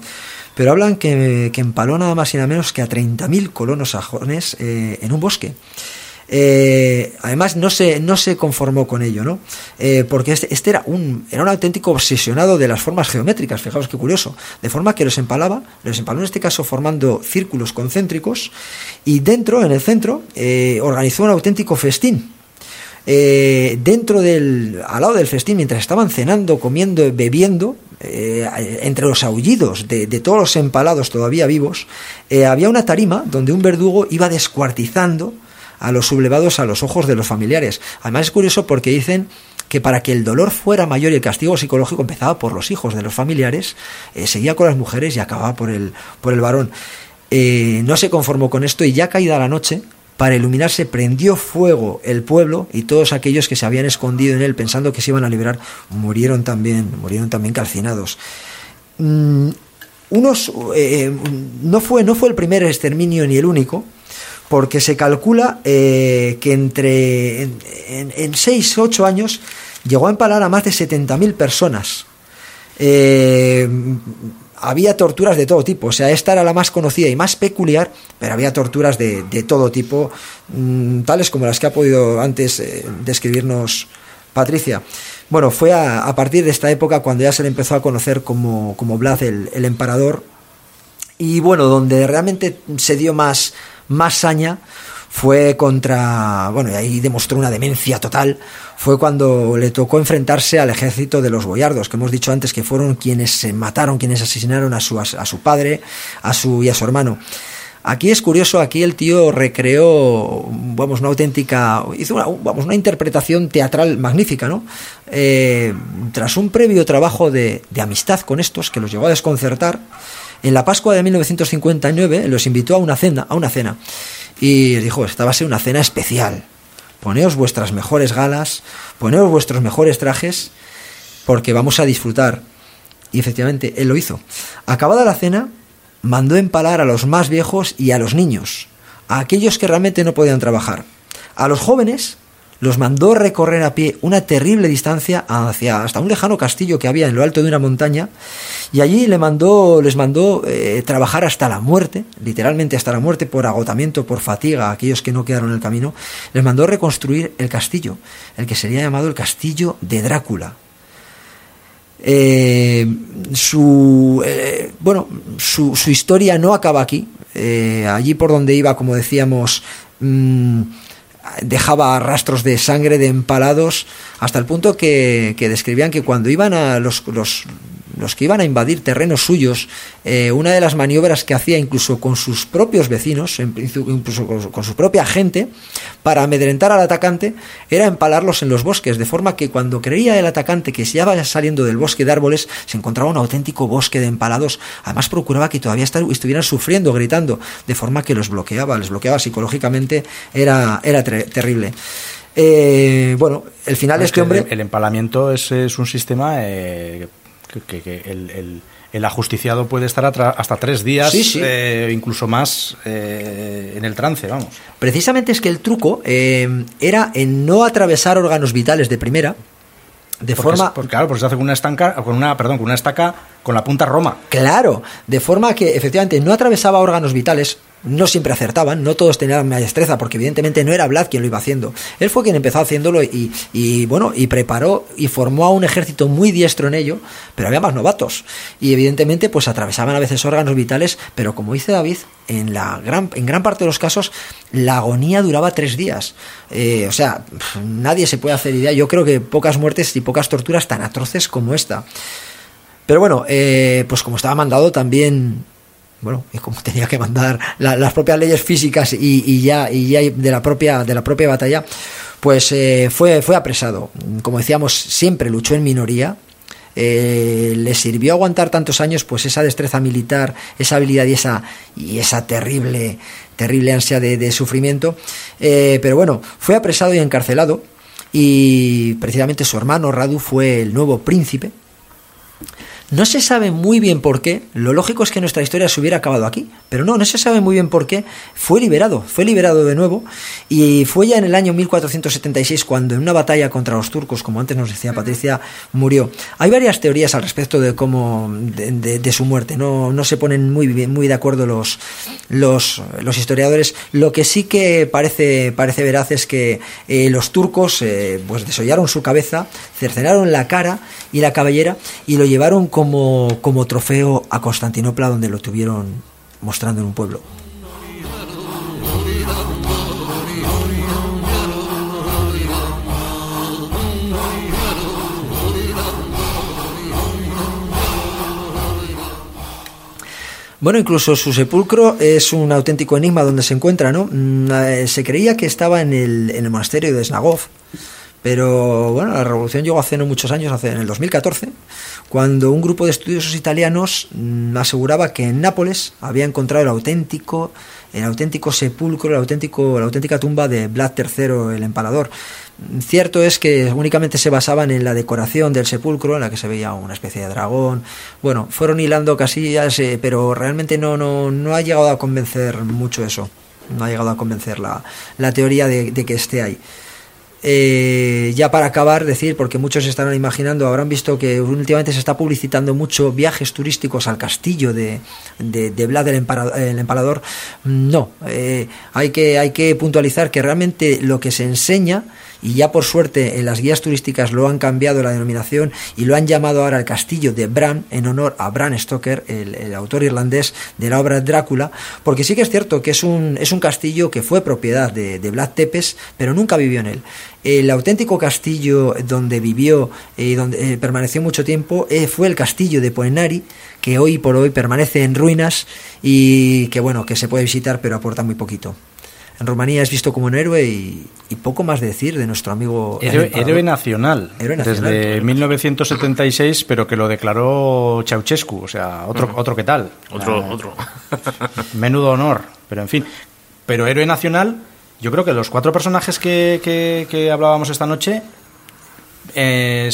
pero hablan que, que empaló nada más y nada menos que a 30.000 colonos sajones eh, en un bosque. Eh, además no se, no se conformó con ello, ¿no? Eh, porque este, este, era, un, era un auténtico obsesionado de las formas geométricas, fijaos qué curioso, de forma que los empalaba, los empaló en este caso formando círculos concéntricos y dentro, en el centro, eh, organizó un auténtico festín. Dentro del, al lado del festín, mientras estaban cenando, comiendo, bebiendo, entre los aullidos de, todos los empalados todavía vivos, había una tarima donde un verdugo iba descuartizando a los sublevados a los ojos de los familiares. Además es curioso porque dicen que para que el dolor fuera mayor y el castigo psicológico empezaba por los hijos de los familiares, eh, seguía con las mujeres y acababa por el, por el varón. Eh, no se conformó con esto y ya caída la noche, para iluminarse prendió fuego el pueblo y todos aquellos que se habían escondido en él pensando que se iban a liberar murieron también, murieron también calcinados. Mm, unos, eh, no, fue, no fue el primer exterminio ni el único, porque se calcula eh, que entre en, 6 o 8 años llegó a empalar a más de 70.000 personas. Eh, había torturas de todo tipo, o sea, esta era la más conocida y más peculiar, pero había torturas de, de todo tipo, mmm, tales como las que ha podido antes eh, describirnos Patricia. Bueno, fue a, partir de esta época cuando ya se le empezó a conocer como, como Blas el, el emparador, y bueno, donde realmente se dio más, más saña fue contra, bueno, y ahí demostró una demencia total, fue cuando le tocó enfrentarse al ejército de los boyardos, que hemos dicho antes que fueron quienes se mataron, quienes asesinaron a su, a, su padre a su, y a su hermano. Aquí es curioso, aquí el tío recreó, vamos, una auténtica, hizo una, vamos, una interpretación teatral magnífica, ¿no? Eh, tras un previo trabajo de, de amistad con estos, que los llegó a desconcertar, en la Pascua de 1959 los invitó a una cena, a una cena y dijo, esta va a ser una cena especial. Poneos vuestras mejores galas, poneos vuestros mejores trajes, porque vamos a disfrutar. Y efectivamente, él lo hizo. Acabada la cena, mandó empalar a los más viejos y a los niños, a aquellos que realmente no podían trabajar. A los jóvenes los mandó recorrer a pie una terrible distancia hacia hasta un lejano castillo que había en lo alto de una montaña y allí le mandó, les mandó eh, trabajar hasta la muerte, literalmente hasta la muerte por agotamiento, por fatiga aquellos que no quedaron en el camino, les mandó reconstruir el castillo, el que sería llamado el castillo de Drácula. Eh, su eh, bueno su, historia no acaba aquí allí por donde iba como decíamos mmm, dejaba rastros de sangre de empalados hasta el punto que, que describían que cuando iban a los, los, los que iban a invadir terrenos suyos, eh, una de las maniobras que hacía incluso con sus propios vecinos, incluso con su propia gente, para amedrentar al atacante, era empalarlos en los bosques, de forma que cuando creía el atacante que ya vaya saliendo del bosque de árboles, se encontraba un auténtico bosque de empalados. Además procuraba que todavía estuvieran sufriendo, gritando, de forma que los bloqueaba, les bloqueaba psicológicamente, era, era terrible. Eh, bueno, el final de este hombre. El, empalamiento es, es un sistema eh, que, que el, el, el, ajusticiado puede estar hasta tres días, sí, sí. Eh, incluso más eh, en el trance, vamos. Precisamente es que el truco eh, era en no atravesar órganos vitales de primera, de porque forma es, porque, claro, porque se hace con una estanca, con una, perdón, con una estaca con la punta roma. Claro, de forma que efectivamente no atravesaba órganos vitales, no siempre acertaban, no todos tenían la destreza, porque evidentemente no era Vlad quien lo iba haciendo. Él fue quien empezó haciéndolo y, y, bueno, y preparó y formó a un ejército muy diestro en ello, pero había más novatos. Y evidentemente, pues atravesaban a veces órganos vitales, pero como dice David, en la gran, en gran parte de los casos, la agonía duraba tres días. Eh, o sea, nadie se puede hacer idea. Yo creo que pocas muertes y pocas torturas tan atroces como esta. Pero bueno, eh, pues como estaba mandado también bueno, y como *laughs* tenía que mandar la, las propias leyes físicas y, ya, y ya de la propia, de la propia batalla, pues eh, fue, fue apresado. Como decíamos, siempre luchó en minoría. Eh, le sirvió aguantar tantos años pues esa destreza militar, esa habilidad y esa, y esa terrible, terrible ansia de, de sufrimiento. Eh, pero bueno, fue apresado y encarcelado. Y precisamente su hermano Radu fue el nuevo príncipe no se sabe muy bien por qué, lo lógico es que nuestra historia se hubiera acabado aquí, pero no, no se sabe muy bien por qué, fue liberado, fue liberado de nuevo y fue ya en el año 1476 cuando en una batalla contra los turcos, como antes nos decía Patricia, murió. Hay varias teorías al respecto de cómo, de, de, de su muerte, no, no se ponen muy, bien, muy de acuerdo los, los, los, historiadores, lo que sí que parece, parece veraz es que eh, los turcos eh, pues desollaron su cabeza, cercenaron la cara y la cabellera y lo llevaron como, como trofeo a Constantinopla, donde lo tuvieron mostrando en un pueblo. Bueno, incluso su sepulcro es un auténtico enigma donde se encuentra, ¿no? Se creía que estaba en el, en el monasterio de Snagov, pero bueno, la revolución llegó hace no muchos años, hace en el 2014, cuando un grupo de estudiosos italianos mmm, aseguraba que en Nápoles había encontrado el auténtico, el auténtico sepulcro, el auténtico, la auténtica tumba de Vlad III, el empalador. Cierto es que únicamente se basaban en la decoración del sepulcro, en la que se veía una especie de dragón. Bueno, fueron hilando casillas, eh, pero realmente no, no, no ha llegado a convencer mucho eso. No ha llegado a convencer la, la teoría de, de que esté ahí. Eh, ya para acabar, decir, porque muchos estarán imaginando, habrán visto que últimamente se está publicitando mucho viajes turísticos al castillo de, de, de Vlad el, el Empalador. No, eh, hay, que, hay que puntualizar que realmente lo que se enseña y ya por suerte en las guías turísticas lo han cambiado la denominación y lo han llamado ahora el castillo de Bram en honor a Bram Stoker, el, el, autor irlandés de la obra Drácula, porque sí que es cierto que es un, es un castillo que fue propiedad de, de Vlad Tepes, pero nunca vivió en él. El auténtico castillo donde vivió y eh, donde eh, permaneció mucho tiempo eh, fue el castillo de Poenari, que hoy por hoy permanece en ruinas y que bueno, que se puede visitar pero aporta muy poquito en Rumanía es visto como un héroe y, y poco más decir de nuestro amigo. Héroe, héroe, nacional, héroe nacional. Desde claro. 1976, pero que lo declaró Ceausescu, o sea, otro, uh -huh. otro que tal. Otro, uh, otro. Menudo honor, pero en fin. Pero héroe nacional, yo creo que los cuatro personajes que, que, que hablábamos esta noche eh,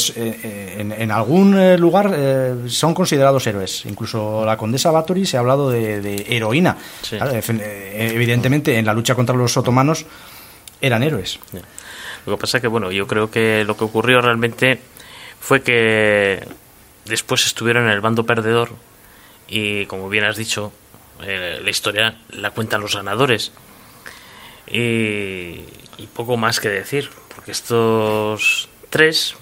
en, en, algún eh, lugar eh, son considerados héroes. Incluso la condesa Bathory se ha hablado de, de heroína. Sí. Claro, evidentemente, en la lucha contra los otomanos eran héroes. Lo que pasa que, bueno, yo creo que lo que ocurrió realmente fue que después estuvieron en el bando perdedor y, como bien has dicho, eh, la historia la cuentan los ganadores. Y, y poco más que decir, porque estos tres,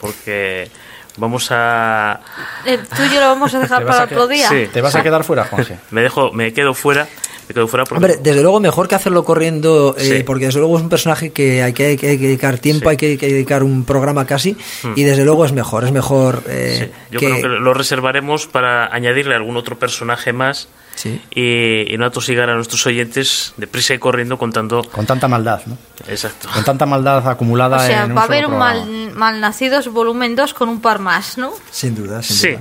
porque vamos a... El tuyo lo vamos a *laughs* dejar para otro día. Sí. ¿Te vas a quedar fuera, Juanje? *laughs* Me dejo, me quedo fuera, me quedo fuera porque... Hombre, desde luego mejor que hacerlo corriendo, eh, Sí. porque desde luego es un personaje que hay que, hay que- dedicar tiempo, Sí. Hmm. hay que, hay que dedicar un programa casi, y desde luego es mejor, es mejor eh, Sí, yo que... creo que lo reservaremos para añadirle algún otro personaje más Sí. y, y no atosigar a nuestros oyentes deprisa y corriendo contando. Con tanta maldad, ¿no? Exacto. Con tanta maldad acumulada O sea, en un va a haber un mal, Malnacidos volumen 2 con un par más, ¿no? Sin duda, sin Sí, duda.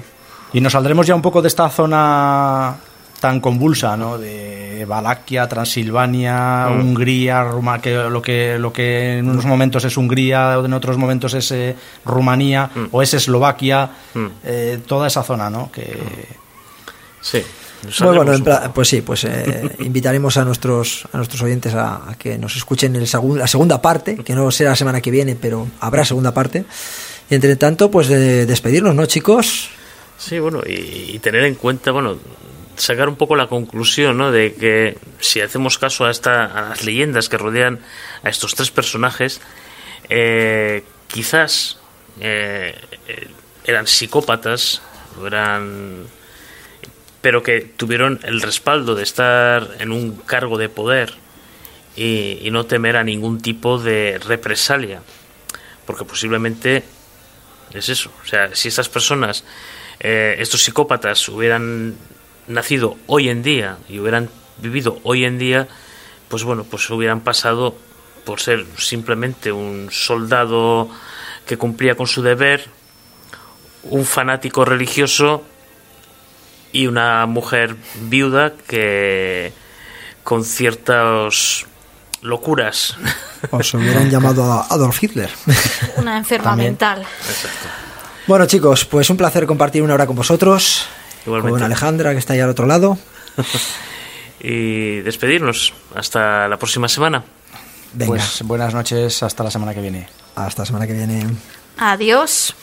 Y nos saldremos ya un poco de esta zona tan convulsa, ¿no? De Valaquia, Transilvania, Mm. Hungría, Ruma- que lo que lo que en unos momentos es Hungría, en otros momentos es eh, Rumanía Mm. o es Eslovaquia, Mm. eh, toda esa zona, ¿no? Que sí. Muy bueno, en un pla- poco. pues sí, pues eh, *laughs* invitaremos a nuestros a nuestros oyentes a, a que nos escuchen el segun- la segunda parte, que no será la semana que viene, pero habrá segunda parte. Y entre tanto, pues de despedirnos, ¿no, chicos? Sí, bueno, y, y tener en cuenta, bueno, sacar un poco la conclusión, ¿no? De que si hacemos caso a, esta, a las leyendas que rodean a estos tres personajes, eh, quizás eh, eh, eran psicópatas, eran pero que tuvieron el respaldo de estar en un cargo de poder y, no temer a ningún tipo de represalia, porque posiblemente es eso. O sea, si estas personas, eh, estos psicópatas, hubieran nacido hoy en día y hubieran vivido hoy en día, pues bueno, pues hubieran pasado por ser simplemente un soldado que cumplía con su deber, un fanático religioso y una mujer viuda que con ciertas locuras *laughs* Os hubieran llamado a Adolf Hitler. *laughs* Una enferma También. mental. Bueno, chicos, pues un placer compartir una hora con vosotros. Igualmente. Con Alejandra, que está ahí al otro lado. *laughs* y despedirnos hasta la próxima semana. Venga, pues buenas noches, hasta la semana que viene. hasta la semana que viene. Adiós.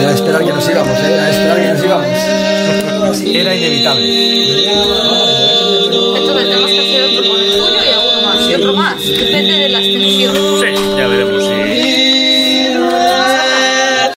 Era esperar que nos íbamos, ¿eh? Era esperar que nos íbamos. Era inevitable.